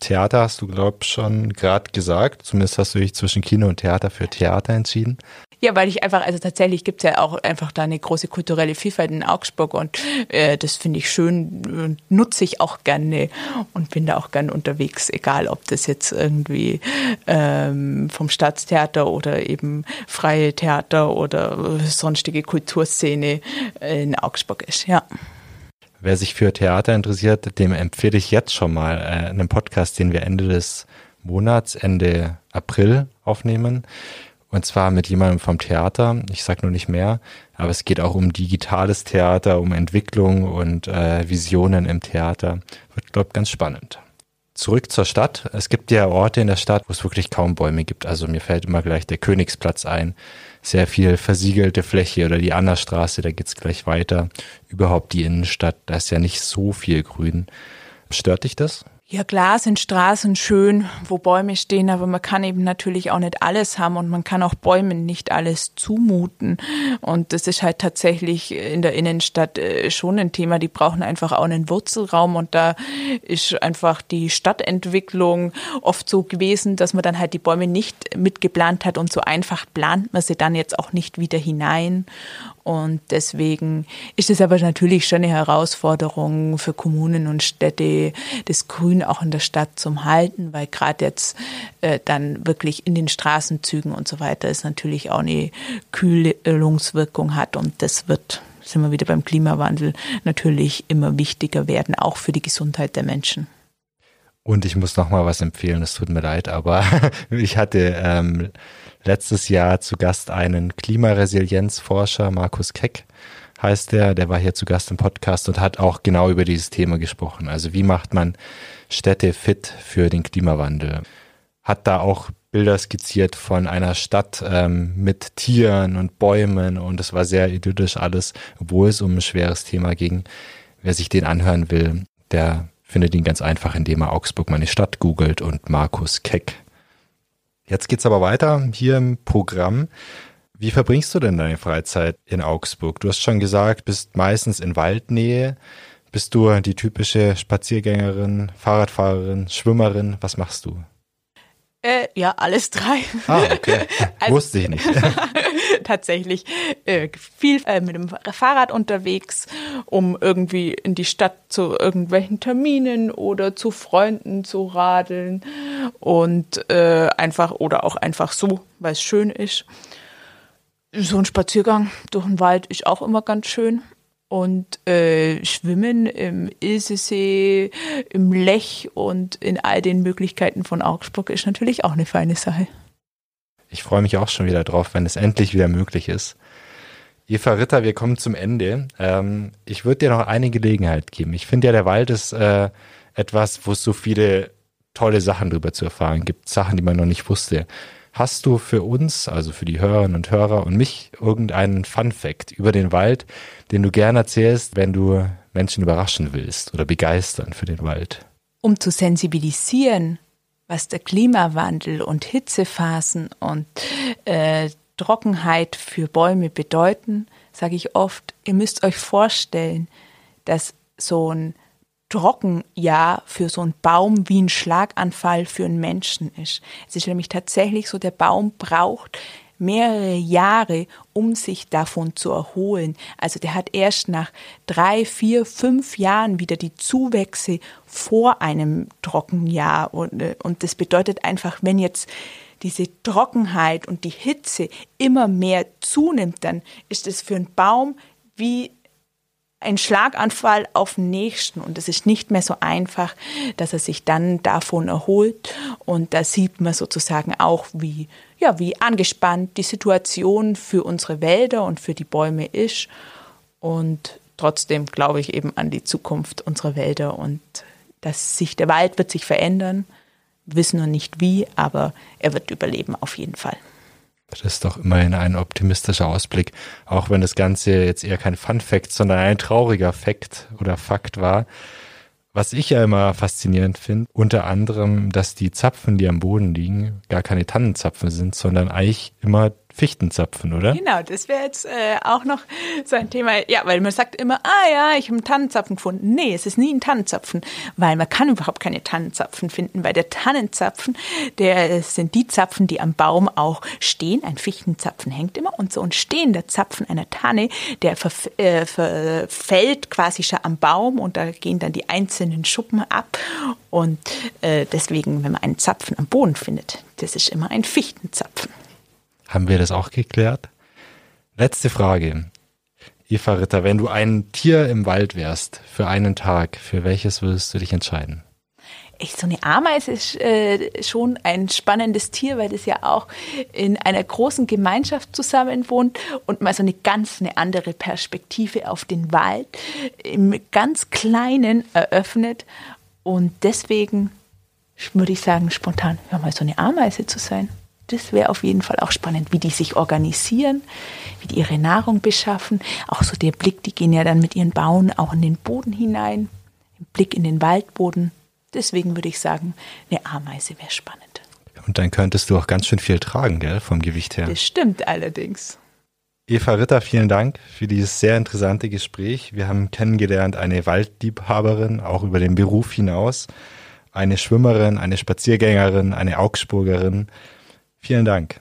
Theater hast du, glaube ich, schon gerade gesagt. Zumindest hast du dich zwischen Kino und Theater für Theater entschieden. Ja, weil ich einfach, also tatsächlich gibt es ja auch einfach da eine große kulturelle Vielfalt in Augsburg und äh, das finde ich schön und nutze ich auch gerne und bin da auch gerne unterwegs, egal ob das jetzt irgendwie ähm, vom Staatstheater oder eben freie Theater oder sonstige Kulturszene in Augsburg ist, ja. Wer sich für Theater interessiert, dem empfehle ich jetzt schon mal äh, einen Podcast, den wir Ende des Monats, Ende April aufnehmen. Und zwar mit jemandem vom Theater. Ich sag nur nicht mehr, aber es geht auch um digitales Theater, um Entwicklung und äh, Visionen im Theater. Wird, glaube ich, ganz spannend. Zurück zur Stadt. Es gibt ja Orte in der Stadt, wo es wirklich kaum Bäume gibt. Also mir fällt immer gleich der Königsplatz ein. Sehr viel versiegelte Fläche oder die Annastraße, da geht's gleich weiter. Überhaupt die Innenstadt, da ist ja nicht so viel Grün. Stört dich das? Ja, klar sind Straßen schön, wo Bäume stehen, aber man kann eben natürlich auch nicht alles haben und man kann auch Bäumen nicht alles zumuten. Und das ist halt tatsächlich in der Innenstadt äh, schon ein Thema. Die brauchen einfach auch einen Wurzelraum und da ist einfach die Stadtentwicklung oft so gewesen, dass man dann halt die Bäume nicht mitgeplant hat und so einfach plant man sie dann jetzt auch nicht wieder hinein. Und deswegen ist es aber natürlich schon eine Herausforderung für Kommunen und Städte, das Grün auch in der Stadt zum Halten, weil gerade jetzt äh, dann wirklich in den Straßenzügen und so weiter es natürlich auch eine Kühlungswirkung hat und das wird sind wir wieder beim Klimawandel, natürlich immer wichtiger werden, auch für die Gesundheit der Menschen. Und ich muss noch mal was empfehlen, es tut mir leid, aber ich hatte ähm, letztes Jahr zu Gast einen Klimaresilienzforscher, Markus Keck heißt der, der war hier zu Gast im Podcast und hat auch genau über dieses Thema gesprochen. Also wie macht man Städte fit für den Klimawandel? Hat da auch Bilder skizziert von einer Stadt ähm, mit Tieren und Bäumen und es war sehr idyllisch alles, obwohl es um ein schweres Thema ging. Wer sich den anhören will, der findet ihn ganz einfach, indem er Augsburg meine Stadt googelt und Markus Keck. Jetzt geht's aber weiter hier im Programm. Wie verbringst du denn deine Freizeit in Augsburg? Du hast schon gesagt, bist meistens in Waldnähe. Bist du die typische Spaziergängerin, Fahrradfahrerin, Schwimmerin? Was machst du? Äh, ja, alles drei. Ah, okay. also, Wusste ich nicht. tatsächlich äh, viel äh, mit dem Fahrrad unterwegs, um irgendwie in die Stadt zu irgendwelchen Terminen oder zu Freunden zu radeln und äh, einfach oder auch einfach so, weil es schön ist. So ein Spaziergang durch den Wald ist auch immer ganz schön. Und äh, Schwimmen im Ilsesee, im Lech und in all den Möglichkeiten von Augsburg ist natürlich auch eine feine Sache. Ich freue mich auch schon wieder drauf, wenn es endlich wieder möglich ist. Eva Ritter, wir kommen zum Ende. Ähm, ich würde dir noch eine Gelegenheit geben. Ich finde ja, der Wald ist äh, etwas, wo es so viele tolle Sachen drüber zu erfahren gibt, Sachen, die man noch nicht wusste. Hast du für uns, also für die Hörerinnen und Hörer und mich, irgendeinen Fun Fact über den Wald, den du gerne erzählst, wenn du Menschen überraschen willst oder begeistern für den Wald? Um zu sensibilisieren, was der Klimawandel und Hitzephasen und äh, Trockenheit für Bäume bedeuten, sage ich oft, ihr müsst euch vorstellen, dass so ein Trockenjahr für so einen Baum wie ein Schlaganfall für einen Menschen ist. Es ist nämlich tatsächlich so, der Baum braucht mehrere Jahre, um sich davon zu erholen. Also der hat erst nach drei, vier, fünf Jahren wieder die Zuwächse vor einem Trockenjahr. Und, äh, und das bedeutet einfach, wenn jetzt diese Trockenheit und die Hitze immer mehr zunimmt, dann ist es für einen Baum wie ein Schlaganfall auf den nächsten und es ist nicht mehr so einfach, dass er sich dann davon erholt und da sieht man sozusagen auch, wie ja, wie angespannt die Situation für unsere Wälder und für die Bäume ist und trotzdem glaube ich eben an die Zukunft unserer Wälder und dass sich der Wald wird sich verändern, wissen noch nicht wie, aber er wird überleben auf jeden Fall. Das ist doch immerhin ein optimistischer Ausblick, auch wenn das Ganze jetzt eher kein Fun Fact, sondern ein trauriger Fakt oder Fakt war. Was ich ja immer faszinierend finde, unter anderem, dass die Zapfen, die am Boden liegen, gar keine Tannenzapfen sind, sondern eigentlich immer Fichtenzapfen, oder? Genau, das wäre jetzt äh, auch noch so ein Thema. Ja, weil man sagt immer, ah ja, ich habe einen Tannenzapfen gefunden. Nee, es ist nie ein Tannenzapfen, weil man kann überhaupt keine Tannenzapfen finden, weil der Tannenzapfen, der sind die Zapfen, die am Baum auch stehen. Ein Fichtenzapfen hängt immer und so ein stehender Zapfen einer Tanne, der verf äh, verfällt quasi schon am Baum und da gehen dann die einzelnen Schuppen ab und äh, deswegen, wenn man einen Zapfen am Boden findet, das ist immer ein Fichtenzapfen. Haben wir das auch geklärt? Letzte Frage. Eva Ritter, wenn du ein Tier im Wald wärst für einen Tag, für welches würdest du dich entscheiden? Ich, so eine Ameise ist äh, schon ein spannendes Tier, weil das ja auch in einer großen Gemeinschaft zusammenwohnt und mal so eine ganz eine andere Perspektive auf den Wald im ganz Kleinen eröffnet. Und deswegen würde ich sagen, spontan, ja, mal so eine Ameise zu sein das wäre auf jeden Fall auch spannend, wie die sich organisieren, wie die ihre Nahrung beschaffen. Auch so der Blick, die gehen ja dann mit ihren Bauen auch in den Boden hinein, ein Blick in den Waldboden. Deswegen würde ich sagen, eine Ameise wäre spannend. Und dann könntest du auch ganz schön viel tragen, gell, vom Gewicht her. Das stimmt allerdings. Eva Ritter, vielen Dank für dieses sehr interessante Gespräch. Wir haben kennengelernt eine Waldliebhaberin, auch über den Beruf hinaus, eine Schwimmerin, eine Spaziergängerin, eine Augsburgerin Vielen Dank.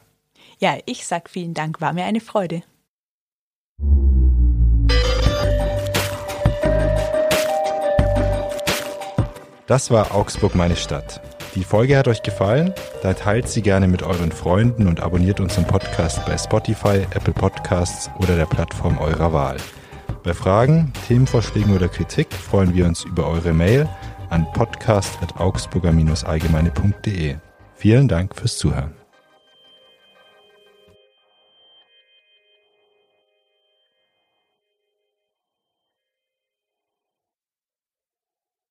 Ja, ich sag vielen Dank, war mir eine Freude. Das war Augsburg meine Stadt. Die Folge hat euch gefallen? Dann teilt sie gerne mit euren Freunden und abonniert unseren Podcast bei Spotify, Apple Podcasts oder der Plattform eurer Wahl. Bei Fragen, Themenvorschlägen oder Kritik freuen wir uns über eure Mail an podcast.augsburger-allgemeine.de. Vielen Dank fürs Zuhören.